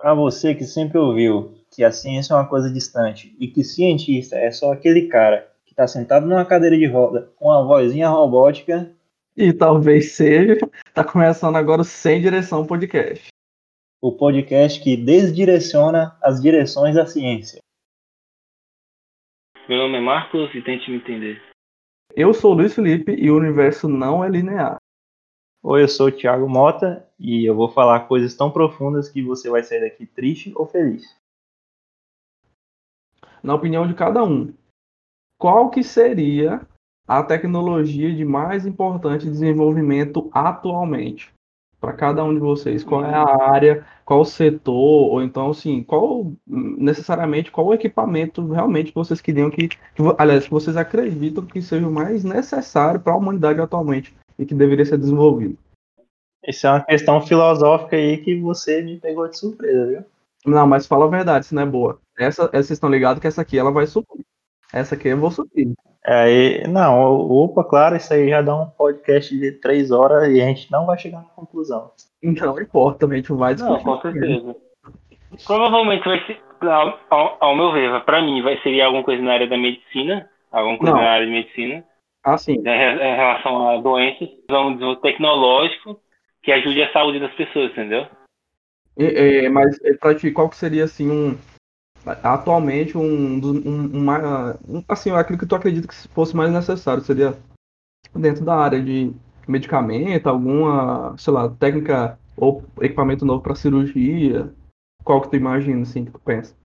Para você que sempre ouviu que a ciência é uma coisa distante e que cientista é só aquele cara que está sentado numa cadeira de roda com uma vozinha robótica. E talvez seja, está começando agora o Sem Direção Podcast. O podcast que desdireciona as direções da ciência. Meu nome é Marcos e tente me entender. Eu sou o Luiz Felipe e o universo não é linear. Oi, eu sou o Thiago Mota e eu vou falar coisas tão profundas que você vai sair daqui triste ou feliz. Na opinião de cada um, qual que seria a tecnologia de mais importante desenvolvimento atualmente? Para cada um de vocês, qual é a área, qual o setor, ou então, assim, qual necessariamente qual o equipamento realmente que vocês queriam que, que aliás, que vocês acreditam que seja o mais necessário para a humanidade atualmente e que deveria ser desenvolvido? Isso é uma questão filosófica aí que você me pegou de surpresa, viu? Não, mas fala a verdade, se não é boa. Essa, essa vocês estão ligados que essa aqui ela vai subir. Essa aqui eu vou subir. É, não, opa, claro, isso aí já dá um podcast de três horas e a gente não vai chegar na conclusão. Não importa, a gente vai discutir. Não, com certeza. Provavelmente vai ser, ao, ao, ao meu ver, para mim, vai seria alguma coisa na área da medicina, alguma coisa não. na área de medicina. Ah, sim. Em relação a doenças, um desenvolvimento tecnológico que ajude a saúde das pessoas, entendeu? É, é, mas para ti, qual que seria assim um atualmente um, um, uma, um, assim aquilo que tu acredita que fosse mais necessário seria dentro da área de medicamento, alguma, sei lá, técnica ou equipamento novo para cirurgia? Qual que tu imagina assim que tu pensa?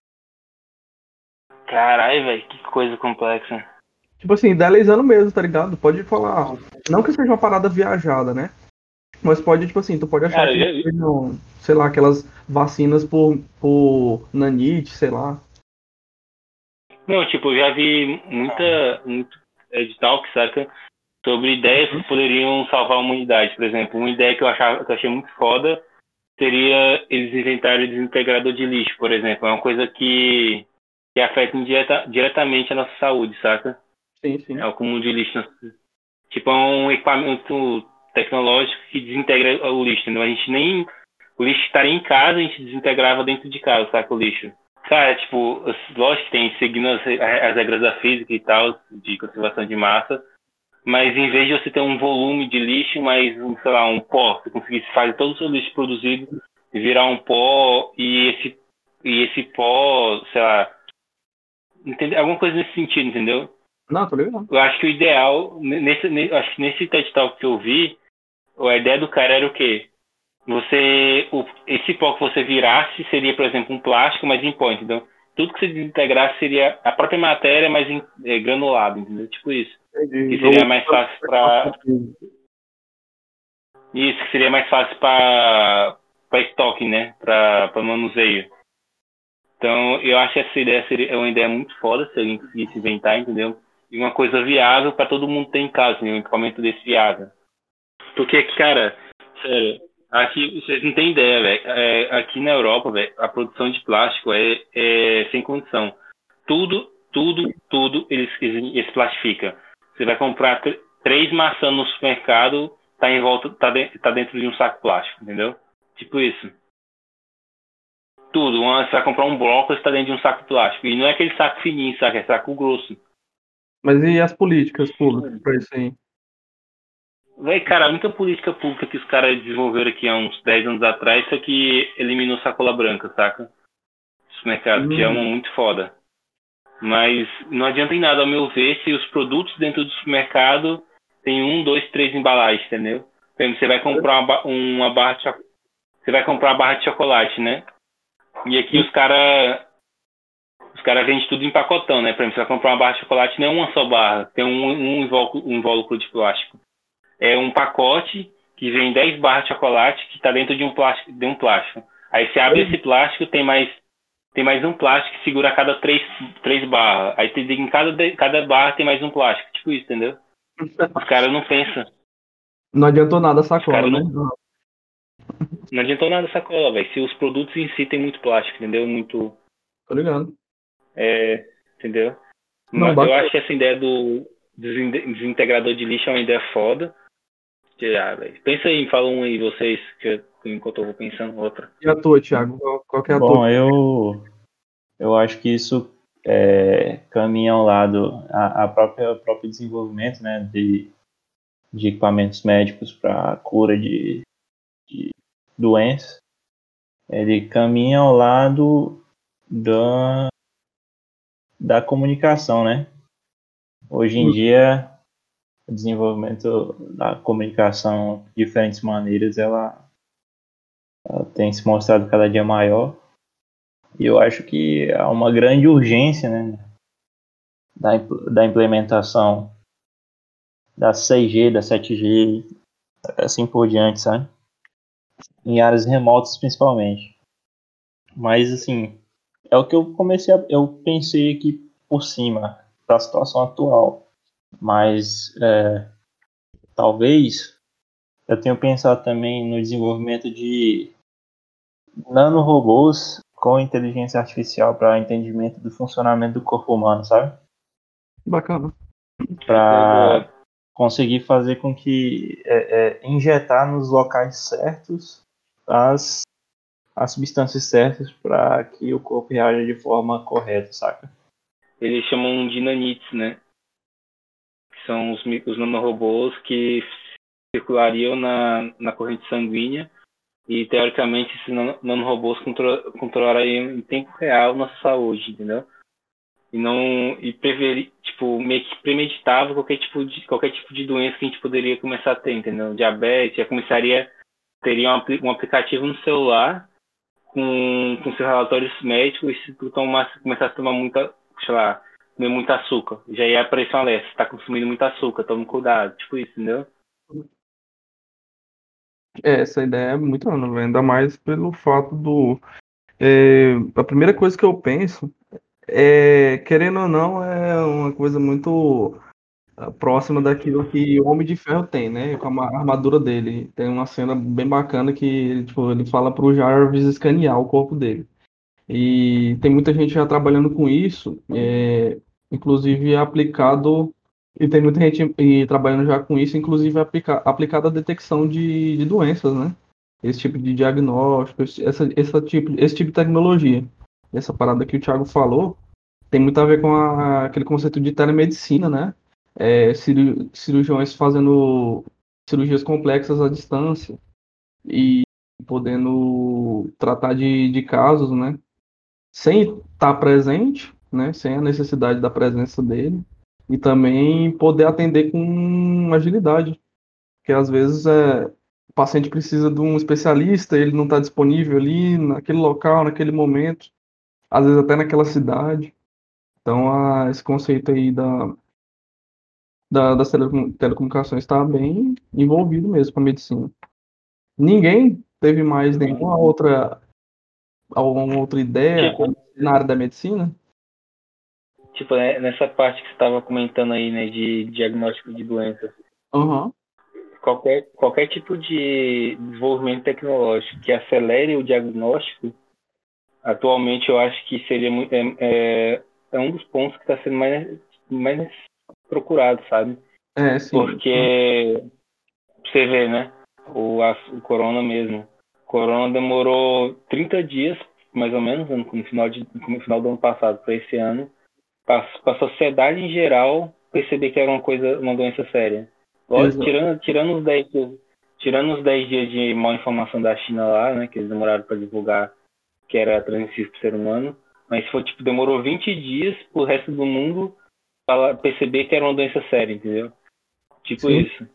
Caralho, velho, que coisa complexa. Tipo assim, idealizando mesmo, tá ligado? Pode falar. Não que seja uma parada viajada, né? Mas pode, tipo assim, tu pode achar Cara, que eu... não, sei lá, aquelas vacinas por, por nanite, sei lá. Não, tipo, eu já vi muita, muito edital que saca sobre ideias que poderiam salvar a humanidade. Por exemplo, uma ideia que eu, achava, que eu achei muito foda seria eles inventarem o desintegrador de lixo, por exemplo. É uma coisa que, que afeta indireta, diretamente a nossa saúde, saca? Sim, sim. É o acúmulo de lixo. Tipo, é um equipamento tecnológico que desintegra o lixo, entendeu? A gente nem. O lixo estaria em casa, a gente desintegrava dentro de casa, saca o lixo. Cara, tipo, lógico que tem seguindo as, as regras da física e tal, de conservação de massa, mas em vez de você ter um volume de lixo, mais, um, sei lá, um pó, você conseguisse fazer todo o seu lixo produzido virar um pó e esse, e esse pó, sei lá, entende? alguma coisa nesse sentido, entendeu? Não, tô ligado. Eu acho que o ideal, nesse, nesse, acho que nesse TED Talk que eu vi, a ideia do cara era o quê? Você, o, esse pó que você virasse seria, por exemplo, um plástico, mas em pó, entendeu? Tudo que você desintegrasse seria a própria matéria, mas em, é, granulado, entendeu? Tipo isso. Entendi. Que seria mais fácil para isso que seria mais fácil para para estoque, né? Para manuseio. Então, eu acho que essa ideia seria é uma ideia muito foda se alguém conseguisse inventar, entendeu? E uma coisa viável para todo mundo ter em casa, né? um equipamento desse viável. Porque, cara, sério, aqui vocês não têm ideia, velho. É, aqui na Europa, velho, a produção de plástico é, é, sem condição. Tudo, tudo, tudo eles, eles plastificam. Você vai comprar três maçãs no supermercado, tá em volta, tá, de, tá dentro de um saco plástico, entendeu? Tipo isso. Tudo. Você vai comprar um bloco, está dentro de um saco plástico. E não é aquele saco fininho, sabe? É saco grosso. Mas e as políticas públicas para isso aí? Véi, cara, a única política pública que os caras desenvolveram aqui há uns 10 anos atrás foi que eliminou sacola branca, saca? Supermercado, hum. que é uma muito foda. Mas não adianta em nada, ao meu ver, se os produtos dentro do supermercado tem um, dois, três embalagens, entendeu? Você vai comprar uma, uma barra de você vai comprar uma barra de chocolate, né? E aqui os caras os caras vendem tudo em pacotão, né? Por exemplo, você vai comprar uma barra de chocolate, não é uma só barra, tem um, um, invólucro, um invólucro de plástico é um pacote que vem 10 barras de chocolate que está dentro de um plástico, de um plástico. Aí você abre esse plástico, tem mais tem mais um plástico que segura cada três, três barras. Aí tem, em cada, cada barra tem mais um plástico. Tipo isso, entendeu? Os caras não pensam. Não adiantou nada a sacola, né? Não, não adiantou nada a sacola, velho. Se os produtos em si tem muito plástico, entendeu? Muito. Tô ligado. É, entendeu? Não, Mas eu acho que essa ideia do desintegrador de lixo é uma ideia foda. Ah, Pensa aí, fala um aí, vocês, que enquanto eu vou pensando outra. E a tua, Thiago? Qual, Qual é a Bom, tua... eu, eu acho que isso é, caminha ao lado a, a própria o próprio desenvolvimento né, de, de equipamentos médicos para cura de, de doenças. Ele caminha ao lado da, da comunicação, né? Hoje em Hum. dia, o desenvolvimento da comunicação de diferentes maneiras, ela, ela tem se mostrado cada dia maior. E eu acho que há uma grande urgência, né? Da, da implementação da 6G, da 7G, assim por diante, sabe? Em áreas remotas principalmente. Mas assim, é o que eu comecei a, eu pensei aqui por cima da situação atual. Mas é, talvez eu tenha pensado também no desenvolvimento de nanorobôs com inteligência artificial para entendimento do funcionamento do corpo humano, sabe? Bacana. Para conseguir fazer com que é, é, injetar nos locais certos as, as substâncias certas para que o corpo reaja de forma correta, saca? Eles chamam de nanites, né? São os, os nanorobôs que circulariam na, na corrente sanguínea e, teoricamente, esses nan- nanorobôs contro, controlariam em tempo real nossa saúde, entendeu? E não e preveri, tipo, meio que premeditava qualquer tipo de qualquer tipo de doença que a gente poderia começar a ter, entendeu? Diabetes, já começaria teria um, um aplicativo no celular com, com seus relatórios médicos e se tu começasse a tomar muita, sei lá, comer muito açúcar, já ia aparecer um alerta, você tá consumindo muito açúcar, tome cuidado, tipo isso, entendeu? É, essa ideia é muito nova, ainda mais pelo fato do. é, a primeira coisa que eu penso é, querendo ou não, é uma coisa muito ah, próxima daquilo que o Homem de Ferro tem, né? Com a ma- armadura dele. Tem uma cena bem bacana que tipo, ele fala pro Jarvis escanear o corpo dele. E tem muita gente já trabalhando com isso, é, inclusive aplicado. E tem muita gente trabalhando já com isso, inclusive aplica, aplicado à detecção de, de doenças, né? Esse tipo de diagnóstico, essa, essa tipo, esse tipo de tecnologia. Essa parada que o Thiago falou tem muito a ver com a- aquele conceito de telemedicina, né? É, ciru- cirurgiões fazendo cirurgias complexas à distância e podendo tratar de, de casos, né? Sem estar presente, né? Sem a necessidade da presença dele e também poder atender com agilidade, porque às vezes é, o paciente precisa de um especialista, ele não está disponível ali naquele local, naquele momento, às vezes até naquela cidade. Então, a, esse conceito aí da, da, das telecom- telecomunicações está bem envolvido mesmo com a medicina. Ninguém teve mais nenhuma outra, alguma outra ideia na área da medicina? Tipo, né, nessa parte que você estava comentando aí, né, de diagnóstico de doenças, Aham. qualquer, qualquer tipo de desenvolvimento tecnológico que acelere o diagnóstico, atualmente eu acho que seria muito, é, é, é um dos pontos que está sendo mais, mais procurado, sabe? É, sim. Porque você vê, né? O, a- o corona mesmo. O corona demorou 30 dias, mais ou menos, no no final, de, no final do ano passado para esse ano, para a sociedade em geral perceber que era uma coisa, uma doença séria. Lógico, tirando, tirando os 10 dias, tirando os 10 dias de mal informação da China lá, né? Que eles demoraram para divulgar que era transmissível para o ser humano. Mas foi tipo, demorou 20 dias pro resto do mundo para perceber que era uma doença séria, entendeu? Tipo Sim. isso.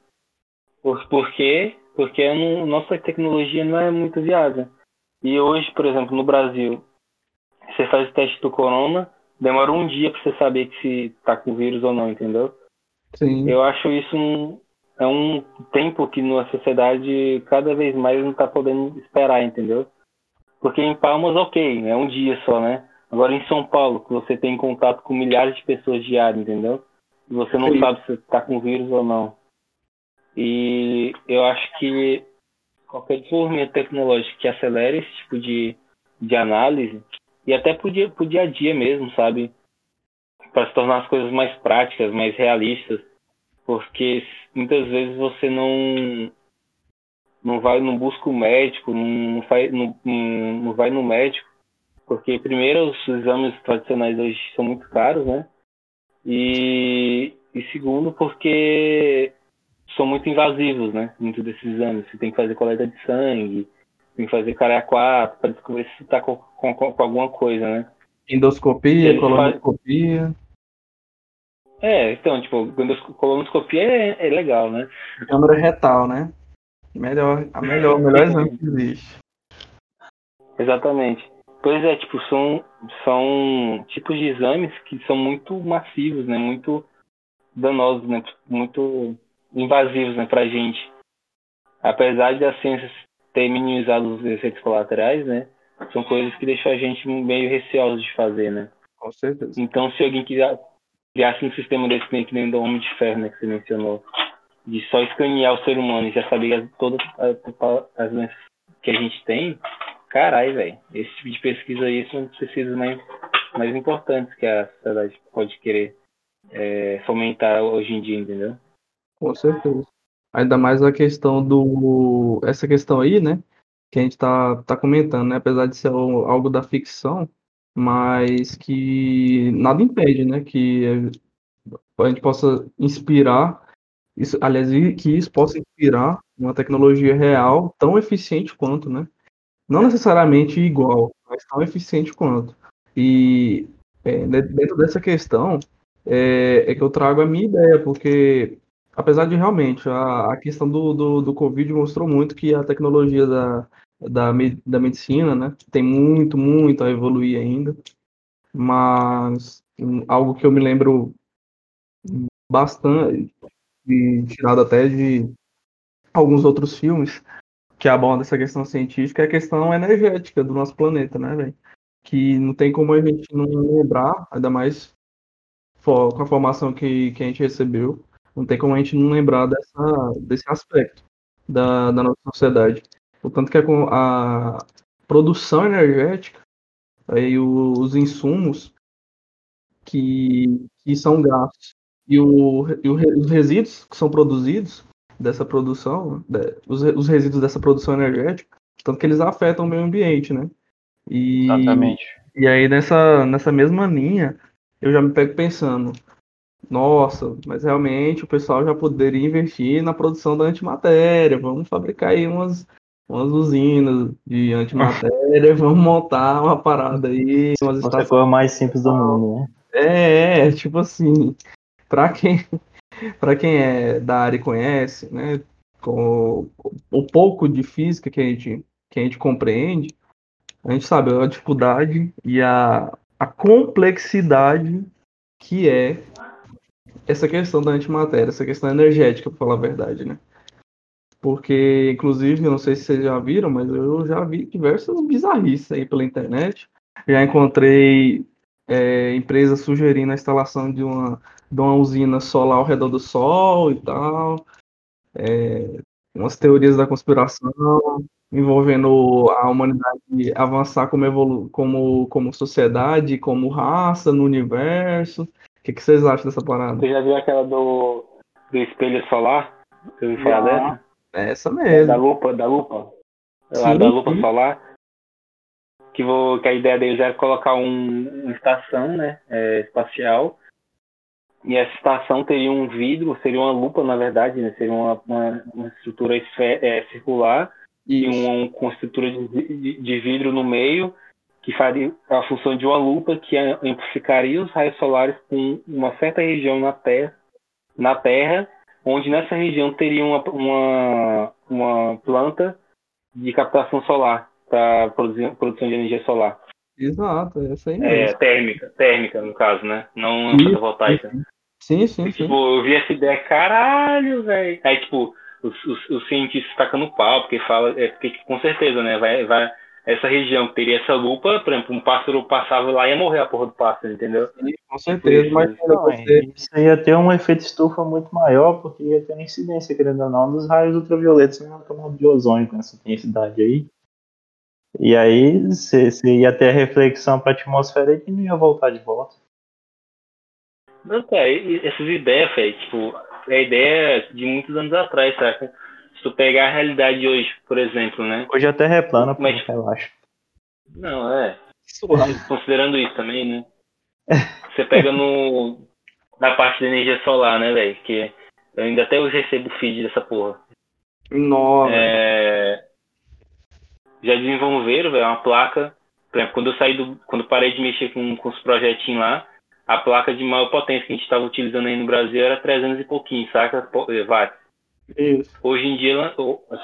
Por, por quê? Porque nossa tecnologia não é muito viável. E hoje, por exemplo, no Brasil, você faz o teste do corona, demora um dia para você saber se tá com vírus ou não, entendeu? Sim. Eu acho isso um, é um tempo que na sociedade cada vez mais não tá podendo esperar, entendeu? Porque em Palmas, ok, é um dia só, né? Agora em São Paulo, que você tem contato com milhares de pessoas diário, entendeu? E você não Sim. sabe se tá com vírus ou não. E eu acho que qualquer desenvolvimento tecnológico que acelere esse tipo de, de análise, e até pro dia, pro dia a dia mesmo, sabe? Para se tornar as coisas mais práticas, mais realistas. Porque muitas vezes você não não vai, não busca o médico, não, faz, não não vai no médico Porque, primeiro, os exames tradicionais hoje são muito caros, né? E, e segundo, porque são muito invasivos, né? Muitos desses exames. Você tem que fazer coleta de sangue, tem que fazer cara 4 para descobrir se está com, com, com, alguma coisa, né? Endoscopia, colonoscopia. Faz... É, então, tipo, colonoscopia é, é legal, né? Câmara retal, né? Melhor, a melhor, o melhor exame que existe. Exatamente. Pois é, tipo, são, são tipos de exames que são muito massivos, né? Muito danosos, né? Muito invasivos, né, pra gente. Apesar de a ciência ter minimizado os efeitos colaterais, né? São coisas que deixam a gente meio receosos de fazer, né? Com certeza. Então, se alguém quiser criasse um sistema desse que nem do Homem de Ferro, né, que você mencionou, de só escanear o ser humano e já saber todas as doenças que a gente tem, caralho, velho. Esse tipo de pesquisa aí são pesquisas mais, mais importantes que a sociedade pode querer é, fomentar hoje em dia, entendeu? Com certeza. Ainda mais a questão do. Essa questão aí, né? Que a gente tá, tá comentando, né? Apesar de ser algo da ficção, mas que nada impede, né? Que a gente possa inspirar, isso, aliás, que isso possa inspirar uma tecnologia real tão eficiente quanto, né? Não necessariamente igual, mas tão eficiente quanto. E é, dentro dessa questão é, é, que eu trago a minha ideia, porque apesar de realmente a, a questão do, do, do Covid mostrou muito que a tecnologia da, da, da medicina, né, tem muito, muito a evoluir ainda, mas algo que eu me lembro bastante, de, tirado até de alguns outros filmes, que abordam essa questão científica, é a questão energética do nosso planeta, né, velho? Que não tem como a gente não lembrar, ainda mais com a formação que, que a gente recebeu, não tem como a gente não lembrar dessa, desse aspecto da, da nossa sociedade. Portanto, que a, a produção energética aí os insumos que, que são gastos e, o, e o, os resíduos que são produzidos dessa produção, os, os resíduos dessa produção energética, tanto que eles afetam o meio ambiente, né? E, Exatamente. E aí nessa, nessa mesma linha, eu já me pego pensando, nossa, mas realmente o pessoal já poderia investir na produção da antimatéria. Vamos fabricar aí umas, umas usinas de antimatéria, vamos montar uma parada aí. Umas estações... coisa mais simples do mundo, né? É, é, tipo assim, para quem, para quem é da área e conhece, né, com o pouco de física que a gente, que a gente compreende, a gente sabe a dificuldade e a, a complexidade que é essa questão da antimatéria, essa questão energética, para falar a verdade, né? Porque, inclusive, eu não sei se vocês já viram, mas eu já vi diversas bizarrices aí pela internet. Já encontrei é, empresas sugerindo a instalação de uma, de uma usina solar ao redor do Sol e tal. É, umas teorias da conspiração envolvendo a humanidade avançar como, evolu como, como sociedade, como raça no universo. O que, que, vocês acham dessa parada? Você já viu aquela do, do espelho solar? Você ouviu falar dessa? É essa mesmo. Da lupa, da lupa. Sim, da lupa sim. solar. Que, vou, que a ideia deles é colocar um, uma estação né, é, espacial. E essa estação teria um vidro, seria uma lupa, na verdade, né? Seria uma, uma, uma estrutura esfer, é, circular Isso. e uma, uma estrutura de, de, de vidro no meio que faria a função de uma lupa que amplificaria os raios solares com uma certa região na Terra, na terra onde nessa região teria uma, uma, uma planta de captação solar para produção de energia solar. Exato, é essa aí mesmo. É, térmica, térmica no caso, né? Não fotovoltaica. Sim, sim, e, sim. Tipo, eu vi essa ideia, caralho, velho. Aí, tipo, os, os, os cientistas tacando pau, porque fala, é, porque com certeza, né? Vai, vai, essa região que teria essa lupa, por exemplo, um pássaro passava lá e ia morrer a porra do pássaro, entendeu? Sim, com certeza, mas não, isso ia ter um efeito estufa muito maior, porque ia ter uma incidência, querendo ou não, dos raios ultravioletas na camada de ozônio com essa intensidade aí. E aí você ia ter a reflexão para a atmosfera e não ia voltar de volta. Não, cara, essas ideias, velho, tipo, é a ideia de muitos anos atrás, saca? Se tu pegar a realidade de hoje, por exemplo, né? Hoje até replana, mas relaxa. Não, é. considerando isso também, né? Você pega no na parte da energia solar, né, velho? Que eu ainda até hoje recebo feed dessa porra. Nossa. É... Já desenvolveram, velho, uma placa. Por exemplo, quando eu saí do. Quando parei de mexer com, com os projetinhos lá, a placa de maior potência que a gente estava utilizando aí no Brasil era 300 e pouquinho, saca? Watts. Isso. Hoje em dia,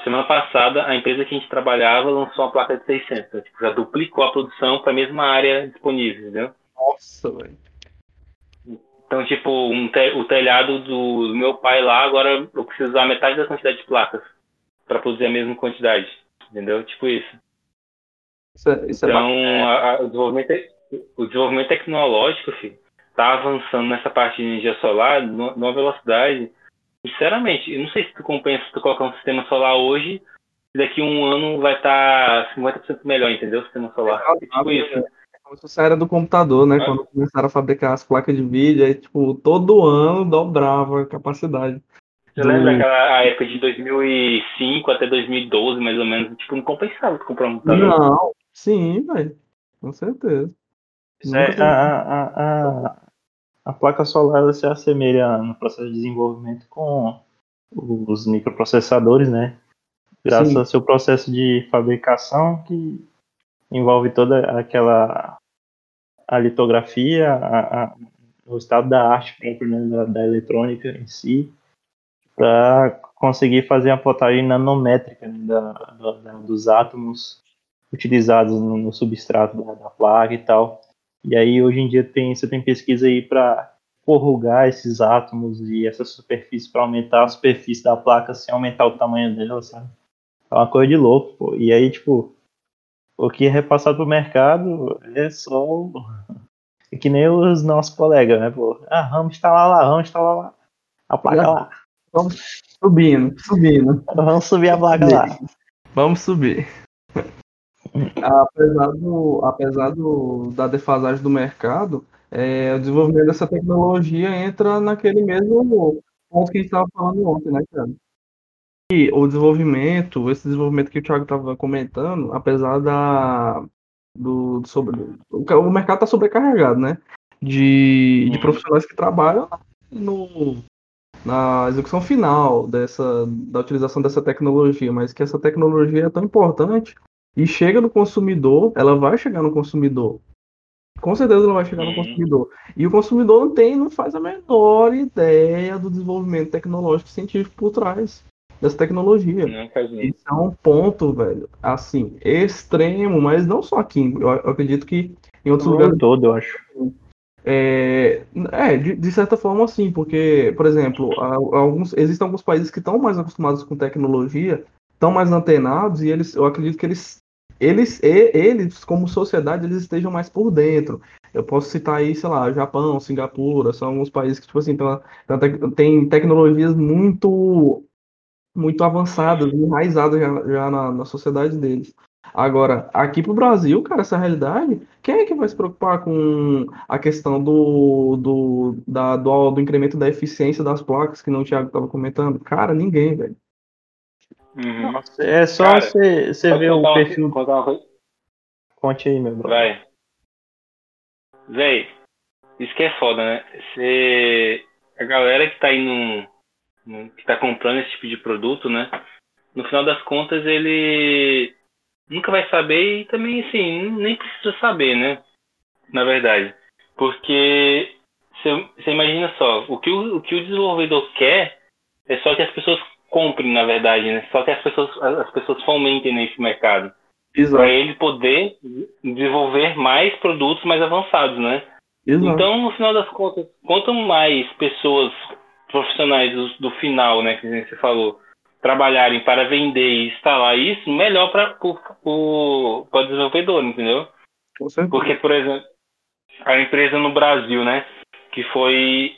semana passada, a empresa que a gente trabalhava lançou uma placa de 600. Então, tipo, já duplicou a produção para a mesma área disponível, entendeu? Nossa, velho. Então, tipo, um te o telhado do, do, meu pai lá, agora eu preciso usar metade da quantidade de placas para produzir a mesma quantidade. Entendeu? Tipo isso. isso, é, isso é então, é a, a, o, desenvolvimento, o desenvolvimento tecnológico, filho, tá avançando nessa parte de energia solar numa velocidade. Sinceramente, eu não sei se tu compensa se tu colocar um sistema solar hoje, e daqui a um ano vai estar tá 50% melhor, entendeu? O sistema solar. É, tipo isso. É como se fosse a era do computador, né? Quando começaram a fabricar as placas de vídeo, aí, tipo, todo ano dobrava a capacidade. Você do... lembra aquela época de 2005 até 2012, mais ou menos? Tipo, não compensava comprar um computador. Não, sim, velho. Com certeza. É, a, a, a, a placa solar se assemelha no processo de desenvolvimento com os microprocessadores, né? Graças Sim. ao seu processo de fabricação que envolve toda aquela a litografia, a, a, o estado da arte próprio né, da, da, eletrônica em si, para conseguir fazer a plotagem nanométrica né, da, da, dos átomos utilizados no, no substrato da, placa e tal. E aí hoje em dia tem, você tem pesquisa aí para corrugar esses átomos e essa superfície para aumentar a superfície da placa sem aumentar o tamanho dela, sabe? É uma coisa de louco, pô. E aí, tipo, o que é repassado pro mercado é só. É que nem os nossos colegas, né, pô? Ah, vamos instalar lá, vamos instalar lá. A placa lá. Vamos subindo, subindo. Vamos subir a placa lá. Vamos subir apesar do, apesar do, da defasagem do mercado, é, o desenvolvimento dessa tecnologia entra naquele mesmo ponto que a gente estava falando ontem, né, cara? E o desenvolvimento, esse desenvolvimento que o Thiago estava comentando, apesar da do, sobre, o mercado está sobrecarregado, né? De, de uhum. profissionais que trabalham no, na execução final dessa da utilização dessa tecnologia, mas que essa tecnologia é tão importante e chega no consumidor, ela vai chegar no consumidor. Com certeza ela vai chegar no uhum. consumidor. E o consumidor não tem, não faz a menor ideia do desenvolvimento tecnológico e científico por trás dessa tecnologia. Isso é um ponto, velho, assim, extremo, mas não só aqui. Eu, eu acredito que em outros lugares. todo, eu acho. É, é de, de, certa forma, sim, porque, por exemplo, alguns, existem alguns países que estão mais acostumados com tecnologia, estão mais antenados, e eles, eu acredito que eles eles, eles, como sociedade, eles estejam mais por dentro. Eu posso citar aí, sei lá, Japão, Singapura, são alguns países que, tipo assim, tem tecnologias muito muito avançadas, enraizadas já, já na, na, sociedade deles. Agora, aqui pro Brasil, cara, essa realidade, quem é que vai se preocupar com a questão do, do, da, do, do incremento da eficiência das placas, que não o Thiago estava comentando? Cara, ninguém, velho. Uhum. É só você ver o perfil. Uma... Conte aí, meu brother. Vai. Véi, isso que é foda, né? Cê... A galera que tá aí no, no, que tá comprando esse tipo de produto, né? No final das contas, ele nunca vai saber e também, assim, nem precisa saber, né? Na verdade. Porque você imagina só, o que o, o que o desenvolvedor quer é só que as pessoas comprem, na verdade, né? Só que as pessoas, as pessoas fomentem nesse mercado. Para ele poder desenvolver mais produtos mais avançados, né? Exato. Então, no final das contas, quanto mais pessoas profissionais do, do final, né, que você falou, trabalharem para vender e instalar isso, melhor para o desenvolvedor, entendeu? Porque, por exemplo, a empresa no Brasil, né, que foi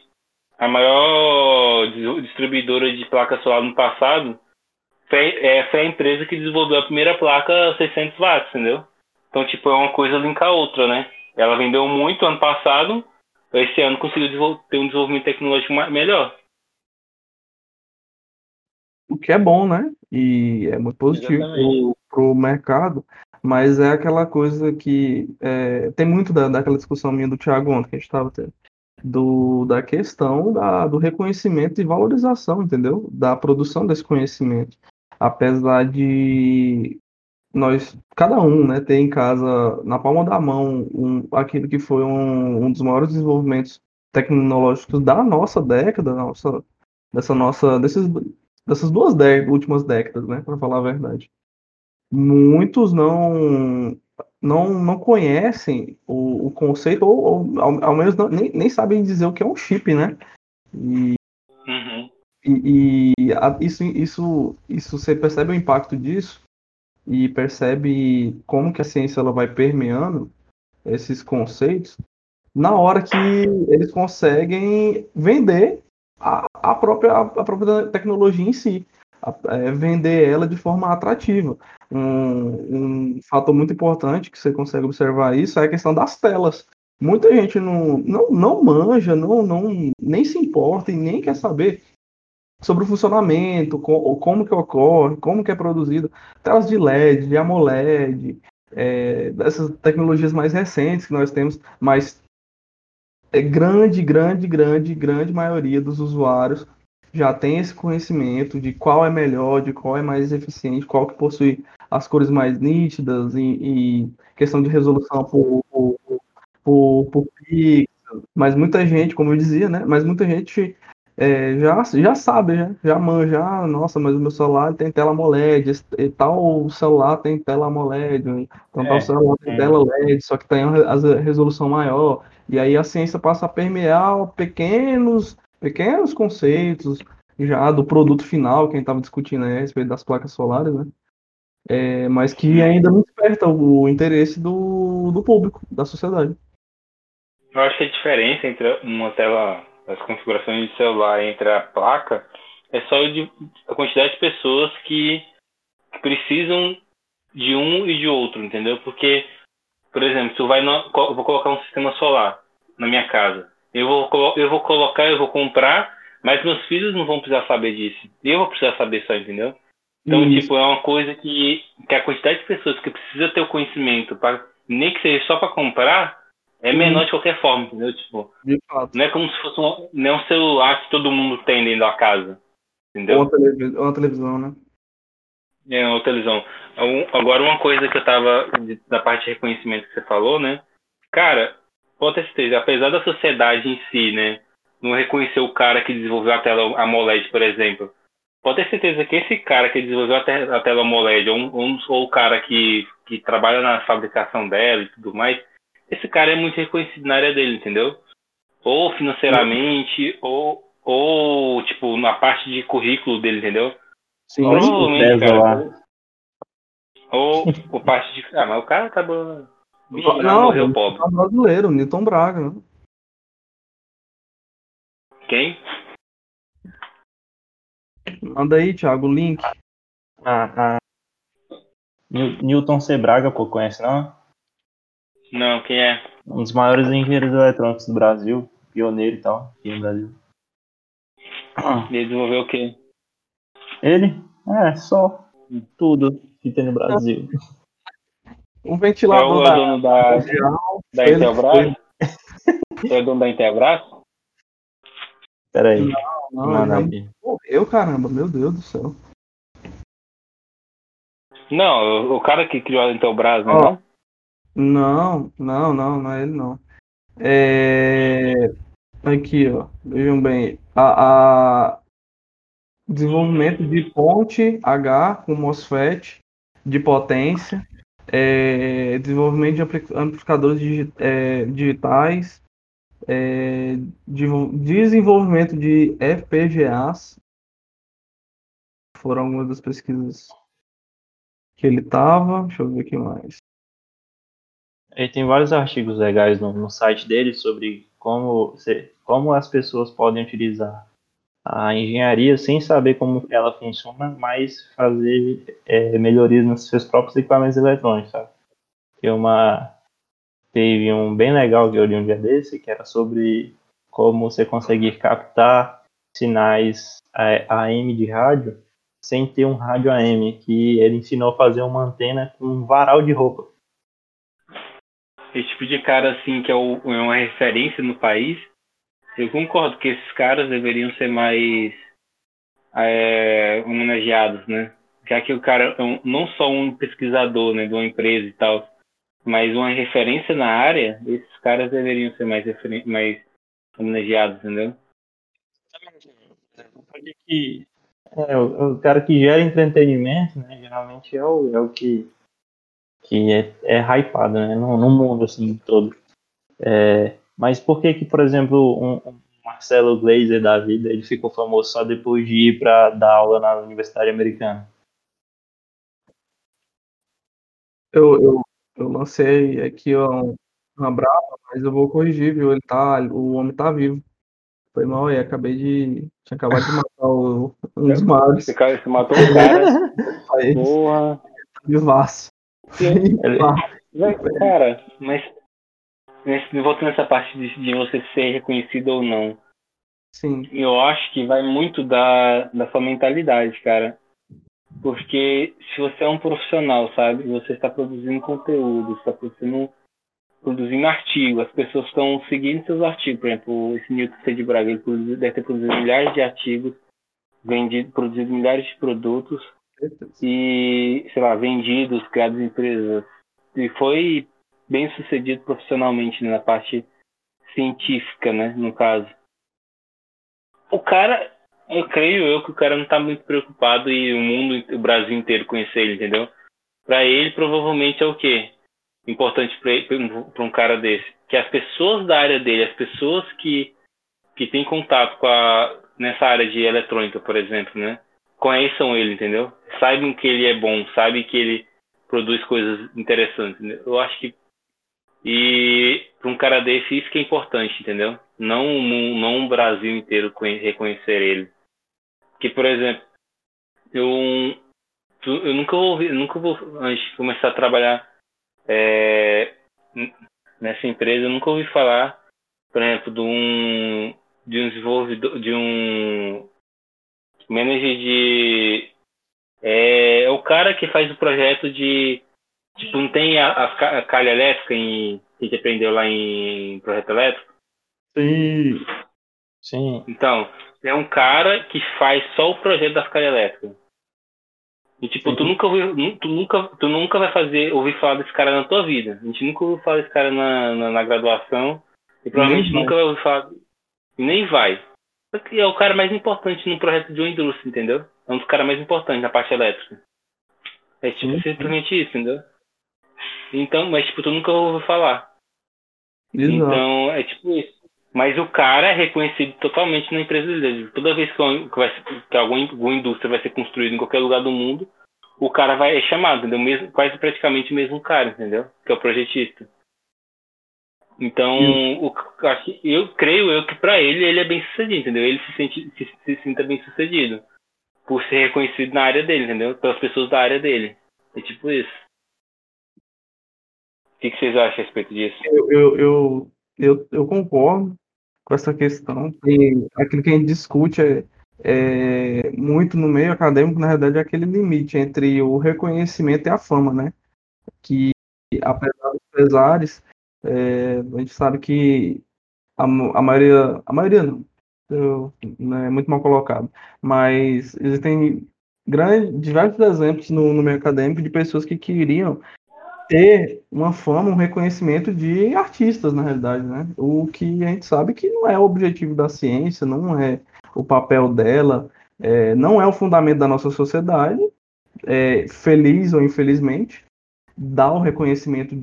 a maior distribuidora de placa solar no passado foi, é, foi a empresa que desenvolveu a primeira placa 600 watts, entendeu? Então, tipo, é uma coisa linkar a outra, né? Ela vendeu muito ano passado, esse ano conseguiu ter um desenvolvimento tecnológico melhor. O que é bom, né? E é muito positivo para o mercado. mas é aquela coisa que é, tem muito da, daquela discussão minha do Thiago ontem que a gente estava tendo, do, da questão da, do reconhecimento e valorização, entendeu? Da produção desse conhecimento. Apesar de nós, cada um, né, ter em casa, na palma da mão, um, aquilo que foi um, um dos maiores desenvolvimentos tecnológicos da nossa década, nossa, dessa nossa, desses, dessas duas últimas décadas, né, para falar a verdade. Muitos não não, não conhecem o, o conceito, ou, ou ao, ao, menos não, nem, nem sabem dizer o que é um chip, né? E, uhum. e, e a, isso, isso, isso você percebe o impacto disso e percebe como que a ciência ela vai permeando esses conceitos na hora que eles conseguem vender a, a, própria, a própria tecnologia em si, é, vender ela de forma atrativa. Um, um fator muito importante que você consegue observar isso é a questão das telas. Muita gente não, não, não manja, não, não, nem se importa e nem quer saber sobre o funcionamento, com, como que ocorre, como que é produzido, telas de LED, de AMOLED, é, dessas tecnologias mais recentes que nós temos, mas é grande, grande, grande, grande maioria dos usuários já tem esse conhecimento de qual é melhor, de qual é mais eficiente, qual que possui as cores mais nítidas e, e questão de resolução por, por, por, por pixel. Mas muita gente, como eu dizia, né? Mas muita gente é, já, já sabe, já, já manja, ah, nossa, mas o meu celular tem tela AMOLED, e tal celular tem tela AMOLED, então é, tal celular tem é. tela LED, só que tem a resolução maior. E aí a ciência passa a permear pequenos pequenos conceitos já do produto final, quem estava discutindo a respeito das placas solares, né? É, mas que ainda não desperta o interesse do, do público, da sociedade. Eu acho que a diferença entre uma tela, as configurações de celular entre a placa é só de, a quantidade de pessoas que, que precisam de um e de outro, entendeu? Porque, por exemplo, se vai no, eu vou colocar um sistema solar na minha casa, eu vou, eu vou colocar, eu vou comprar, mas meus filhos não vão precisar saber disso. Eu vou precisar saber só, entendeu? Então, Isso. tipo, é uma coisa que, que a quantidade de pessoas que precisa ter o conhecimento, pra, nem que seja só para comprar, é menor de qualquer forma, entendeu? Tipo, não é como se fosse um, não é um celular que todo mundo tem dentro da casa. Entendeu? Ou uma, televisão, uma televisão né? É, uma televisão. Agora, uma coisa que eu tava, da parte de reconhecimento que você falou, né? Cara, pode ter certeza, apesar da sociedade em si, né, não reconhecer o cara que desenvolveu a tela AMOLED, por exemplo, pode ter certeza que esse cara que desenvolveu a, te a tela AMOLED, ou, ou, ou, o cara que, que trabalha na fabricação dela e tudo mais, esse cara é muito reconhecido na área dele, entendeu? Ou financeiramente, ou, ou tipo, na parte de currículo dele, entendeu? Sim, Provavelmente, cara. Ou, ou parte de. Ah, mas o cara tá bom não, não morreu pobre. É brasileiro, Newton Braga. Quem? Manda aí, Thiago, o link. Ah, ah. Newton C. Braga, pô, conhece não? Não, quem é? Um dos maiores engenheiros eletrônicos do Brasil, pioneiro e tal, aqui no Brasil. Ele desenvolveu o quê? Ele? É, só tudo que tem no Brasil. Um ventilador é o dono da, da, da Intelbras? é o dono da Intelbras? Peraí. Não, não, não aqui. morreu, caramba, meu Deus do céu. Não, o cara que criou a Intelbras, né? Oh. Não, não, não, não é ele não. É... Aqui, ó. Vejam bem. A, a... Desenvolvimento de ponte H com MOSFET de potência é, desenvolvimento de amplificadores digi é, digitais, é, de, desenvolvimento de FPGAs, foram algumas das pesquisas que ele estava. Deixa eu ver aqui mais. Ele tem vários artigos legais no, no site dele sobre como, como as pessoas podem utilizar a engenharia sem saber como ela funciona, mas fazer é, melhorias nos seus próprios equipamentos eletrônicos, sabe? Tem uma teve um bem legal que eu li um dia desse, que era sobre como você conseguir captar sinais AM de rádio sem ter um rádio AM, que ele ensinou a fazer uma antena com um varal de roupa. Esse tipo de cara, assim, que é, é uma referência no país, eu concordo que esses caras deveriam ser mais é, homenageados, né? Já que o cara é um, não só um pesquisador né, de uma empresa e tal, mas uma referência na área, esses caras deveriam ser mais, mais homenageados, entendeu? Que, é, o, o, cara que gera entretenimento, né, geralmente é o, é o que, que é, é hypado né, no, no mundo assim todo. É, mas por que que, por exemplo, um, um Marcelo Glazer da vida, ele ficou famoso só depois de ir para dar aula na Universidade Americana? Eu, eu, eu lancei aqui ó, uma brava, mas eu vou corrigir, viu? Ele tá, o homem tá vivo. Foi mal aí, acabei de. Tinha acabado de matar o, um dos maiores. Esse cara, você matou um cara. Porra. Vivaço. Cara, mas voltando nessa parte de, de, você ser reconhecido ou não. Sim. Eu acho que vai muito da, da sua mentalidade, cara. Porque se você é um profissional, sabe? Você está produzindo conteúdo, está produzindo, produzindo artigo, as pessoas estão seguindo seus artigos. Por exemplo, esse Newton C. de Braga, ele deve ter produzido milhares de artigos, vendido, produzido milhares de produtos e, sei lá, vendidos, criados em empresas. E foi bem sucedido profissionalmente né, na parte científica, né, no caso. O cara, eu creio eu que o cara não está muito preocupado e o mundo, o Brasil inteiro conhecer ele, entendeu? Para ele provavelmente é o quê? Importante para um cara desse, que as pessoas da área dele, as pessoas que que têm contato com a nessa área de eletrônica, por exemplo, né? Conheçam ele, entendeu? Saibam que ele é bom, sabem que ele produz coisas interessantes. Entendeu? Eu acho que e para um cara desse, isso que é importante, entendeu? Não, não um Brasil inteiro reconhecer ele. Que, por exemplo, eu, eu nunca vou, nunca vou, antes de começar a trabalhar é, nessa empresa, eu nunca ouvi falar, por exemplo, de um, de um desenvolvedor, de um manager de. É, é o cara que faz o projeto de Tipo, não tem a, a, a calha elétrica em, que a gente aprendeu lá em projeto elétrico? Sim. Sim. Então, é um cara que faz só o projeto das calhas elétricas. E tipo, tu nunca, ouviu, tu nunca, tu nunca vai fazer, ouvir falar desse cara na tua vida. A gente nunca ouviu falar desse cara na, na, na graduação. E provavelmente nem nunca vai ouvir falar. Nem vai. Porque é o cara mais importante no projeto de uma indústria, entendeu? É um dos caras mais importantes na parte elétrica. É tipo sim, simplesmente isso, entendeu? Então, mas tipo, tu nunca ouviu falar. Exato. Então, é tipo isso. Mas o cara é reconhecido totalmente na empresa dele. Toda vez que, vai, que alguma, alguma indústria vai ser construída em qualquer lugar do mundo, o cara vai é chamado, entendeu? Mesmo, quase praticamente o mesmo cara, entendeu? Que é o projetista. Então, o, eu creio eu que para ele ele é bem sucedido, entendeu? Ele se sente se, se sinta bem sucedido por ser reconhecido na área dele, entendeu? Pelas pessoas da área dele. É tipo isso. O que, que vocês acham a respeito disso? Eu, eu, eu, eu, eu concordo com essa questão. E aquilo que a gente discute é, é, muito no meio acadêmico, na realidade, é aquele limite entre o reconhecimento e a fama, né? Que, apesar dos pesares, é, a gente sabe que a, a maioria, a maioria não, eu, né, é muito mal colocado, mas existem grandes, diversos exemplos no, no meio acadêmico de pessoas que queriam ter uma fama, um reconhecimento de artistas, na realidade, né? O que a gente sabe que não é o objetivo da ciência, não é o papel dela, é, não é o fundamento da nossa sociedade, é, feliz ou infelizmente, dar um reconhecimento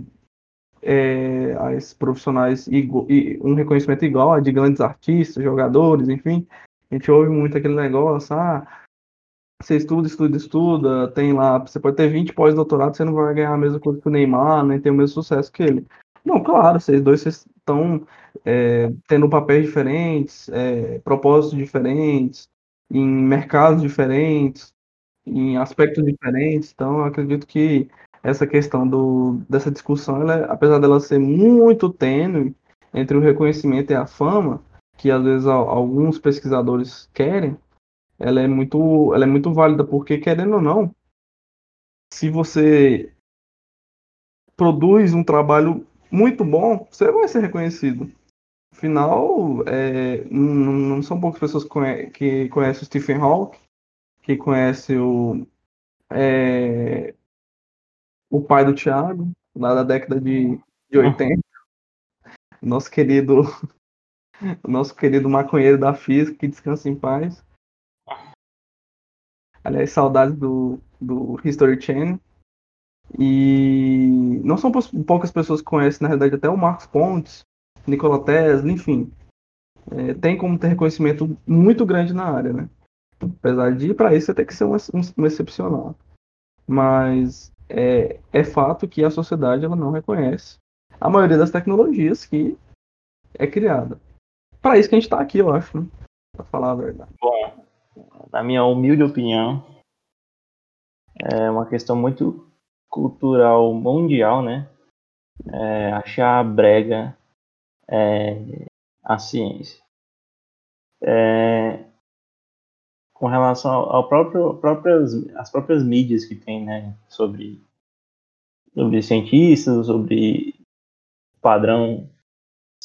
é, a esses profissionais, e um reconhecimento igual a de grandes artistas, jogadores, enfim. A gente ouve muito aquele negócio, ah, você estuda, estuda, estuda, tem lá, você pode ter 20 pós-doutorados, você não vai ganhar a mesma coisa que o Neymar, nem ter o mesmo sucesso que ele. Não, claro, vocês dois estão é, tendo papéis diferentes, é, propósitos diferentes, em mercados diferentes, em aspectos diferentes, então eu acredito que essa questão do, dessa discussão, ela, apesar dela ser muito tênue entre o reconhecimento e a fama, que às vezes alguns pesquisadores querem, ela é muito, ela é muito válida, porque querendo ou não, se você produz um trabalho muito bom, você vai ser reconhecido. Afinal, é, não, não, são poucas pessoas que, conhe que conhecem o Stephen Hawking, que conhecem o, é, o pai do Thiago, lá da década de, de 80. Nosso querido, nosso querido maconheiro da física, que descansa em paz. Aliás, saudades do, do History Channel. E não são poucas pessoas que conhecem, na realidade, até o Marcos Pontes, Nikola Tesla, enfim. É, tem como ter reconhecimento muito grande na área, né? Apesar de, para isso, tem que ser um, um, um excepcional. Mas é, é, fato que a sociedade ela não reconhece a maioria das tecnologias que é criada. Para isso que a gente está aqui, eu acho, né? para falar a verdade. Bom, na minha humilde opinião, é uma questão muito cultural mundial, né? É, achar brega é, a ciência. É, com relação ao próprio próprias as próprias mídias que tem, né, sobre sobre cientistas, sobre padrão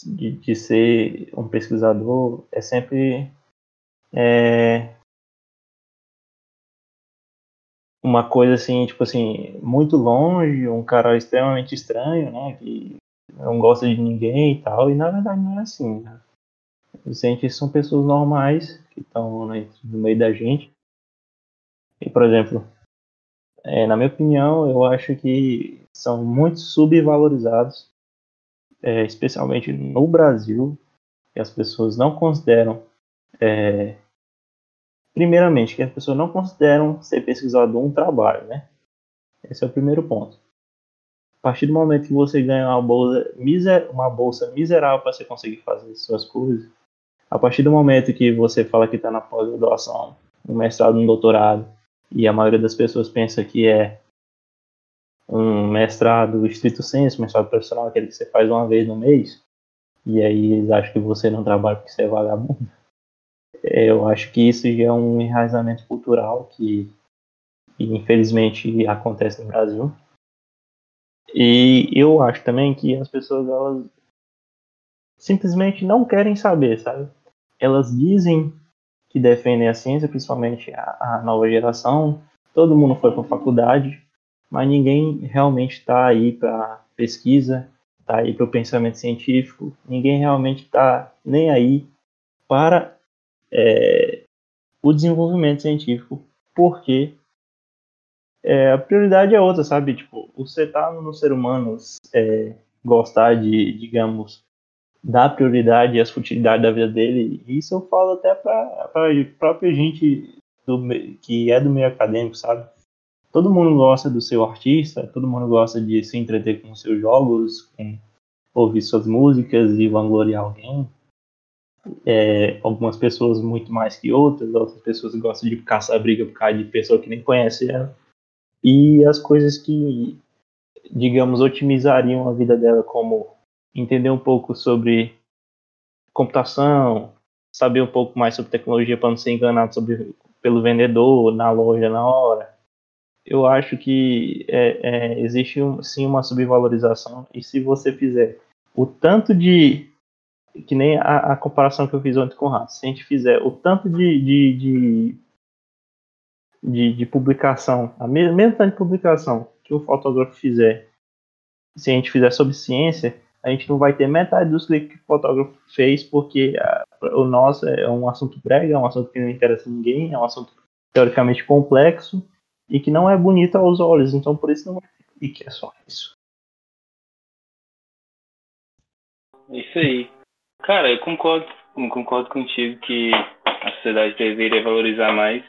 de, de ser um pesquisador, é sempre é, uma coisa assim, tipo assim, muito longe, um cara extremamente estranho, né? Que não gosta de ninguém e tal, e na verdade não é assim, né? Os cientistas são pessoas normais que estão né, no meio da gente. E, por exemplo, é, na minha opinião, eu acho que são muito subvalorizados, é, especialmente no Brasil, que as pessoas não consideram é, primeiramente, que as pessoas não consideram ser pesquisador um trabalho, né? Esse é o primeiro ponto. A partir do momento que você ganha uma bolsa, miser, uma bolsa miserável para você conseguir fazer suas coisas, a partir do momento que você fala que está na pós-graduação, no mestrado, no doutorado, e a maioria das pessoas pensa que é um mestrado estrito senso, mestrado profissional, aquele que você faz uma vez no mês, e aí eles acham que você não trabalha porque você é vagabundo. É, eu acho que isso já é um enraizamento cultural que, infelizmente acontece no Brasil. E eu acho também que as pessoas elas simplesmente não querem saber, sabe? Elas dizem que defendem a ciência, principalmente a, a nova geração. Todo mundo foi para faculdade, mas ninguém realmente está aí para pesquisa, está aí para o pensamento científico. Ninguém realmente está nem aí para é, o desenvolvimento científico, porque é, a prioridade é outra, sabe? Tipo, você tá no ser humano é, gostar de, digamos, dar prioridade às futilidades da vida dele, isso eu falo até para a própria gente do, que é do meio acadêmico, sabe? Todo mundo gosta do seu artista, todo mundo gosta de se entreter com seus jogos, com ouvir suas músicas e vangloriar alguém é, algumas pessoas muito mais que outras, outras pessoas gostam de caçar briga por causa de pessoa que nem conhece ela. E as coisas que, digamos, otimizariam a vida dela, como entender um pouco sobre computação, saber um pouco mais sobre tecnologia para não ser enganado sobre, pelo vendedor na loja na hora. Eu acho que é, é, existe um, sim uma subvalorização e se você fizer o tanto de que nem a, a, comparação que eu fiz ontem com o Rato. Se a gente fizer o tanto de, de, de, de, de publicação, a mesma, mesmo tanto de publicação que o fotógrafo fizer, se a gente fizer sobre ciência, a gente não vai ter metade dos cliques que o fotógrafo fez, porque a, o nosso é um assunto brega, é um assunto que não interessa a ninguém, é um assunto teoricamente complexo e que não é bonito aos olhos, então por isso não vai ter clique, é só isso. Isso aí. Cara, eu concordo, eu concordo contigo que a sociedade deveria valorizar mais,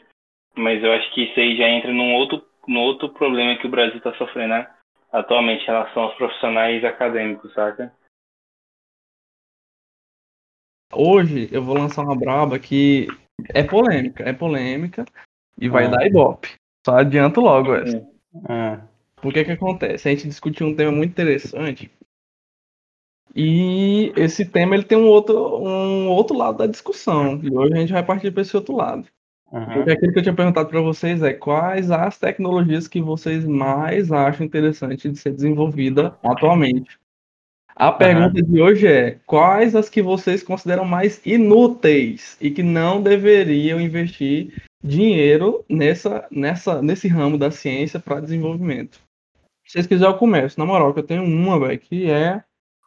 mas eu acho que isso aí já entra num outro, num outro problema que o Brasil está sofrendo né? atualmente em relação aos profissionais acadêmicos, saca? Hoje eu vou lançar uma braba que é polêmica, é polêmica e vai ah. dar ibope. Só adianto logo essa. Ah. Por que que acontece? A gente discutiu um tema muito interessante e esse tema ele tem um outro, um outro lado da discussão. E hoje a gente vai partir para esse outro lado. Uhum. Porque aquilo que eu tinha perguntado para vocês é quais as tecnologias que vocês mais acham interessante de ser desenvolvida atualmente. A pergunta uhum. de hoje é: quais as que vocês consideram mais inúteis e que não deveriam investir dinheiro nessa, nessa, nesse ramo da ciência para desenvolvimento? Se vocês quiserem, eu começo. Na moral, que eu tenho uma, velho, que é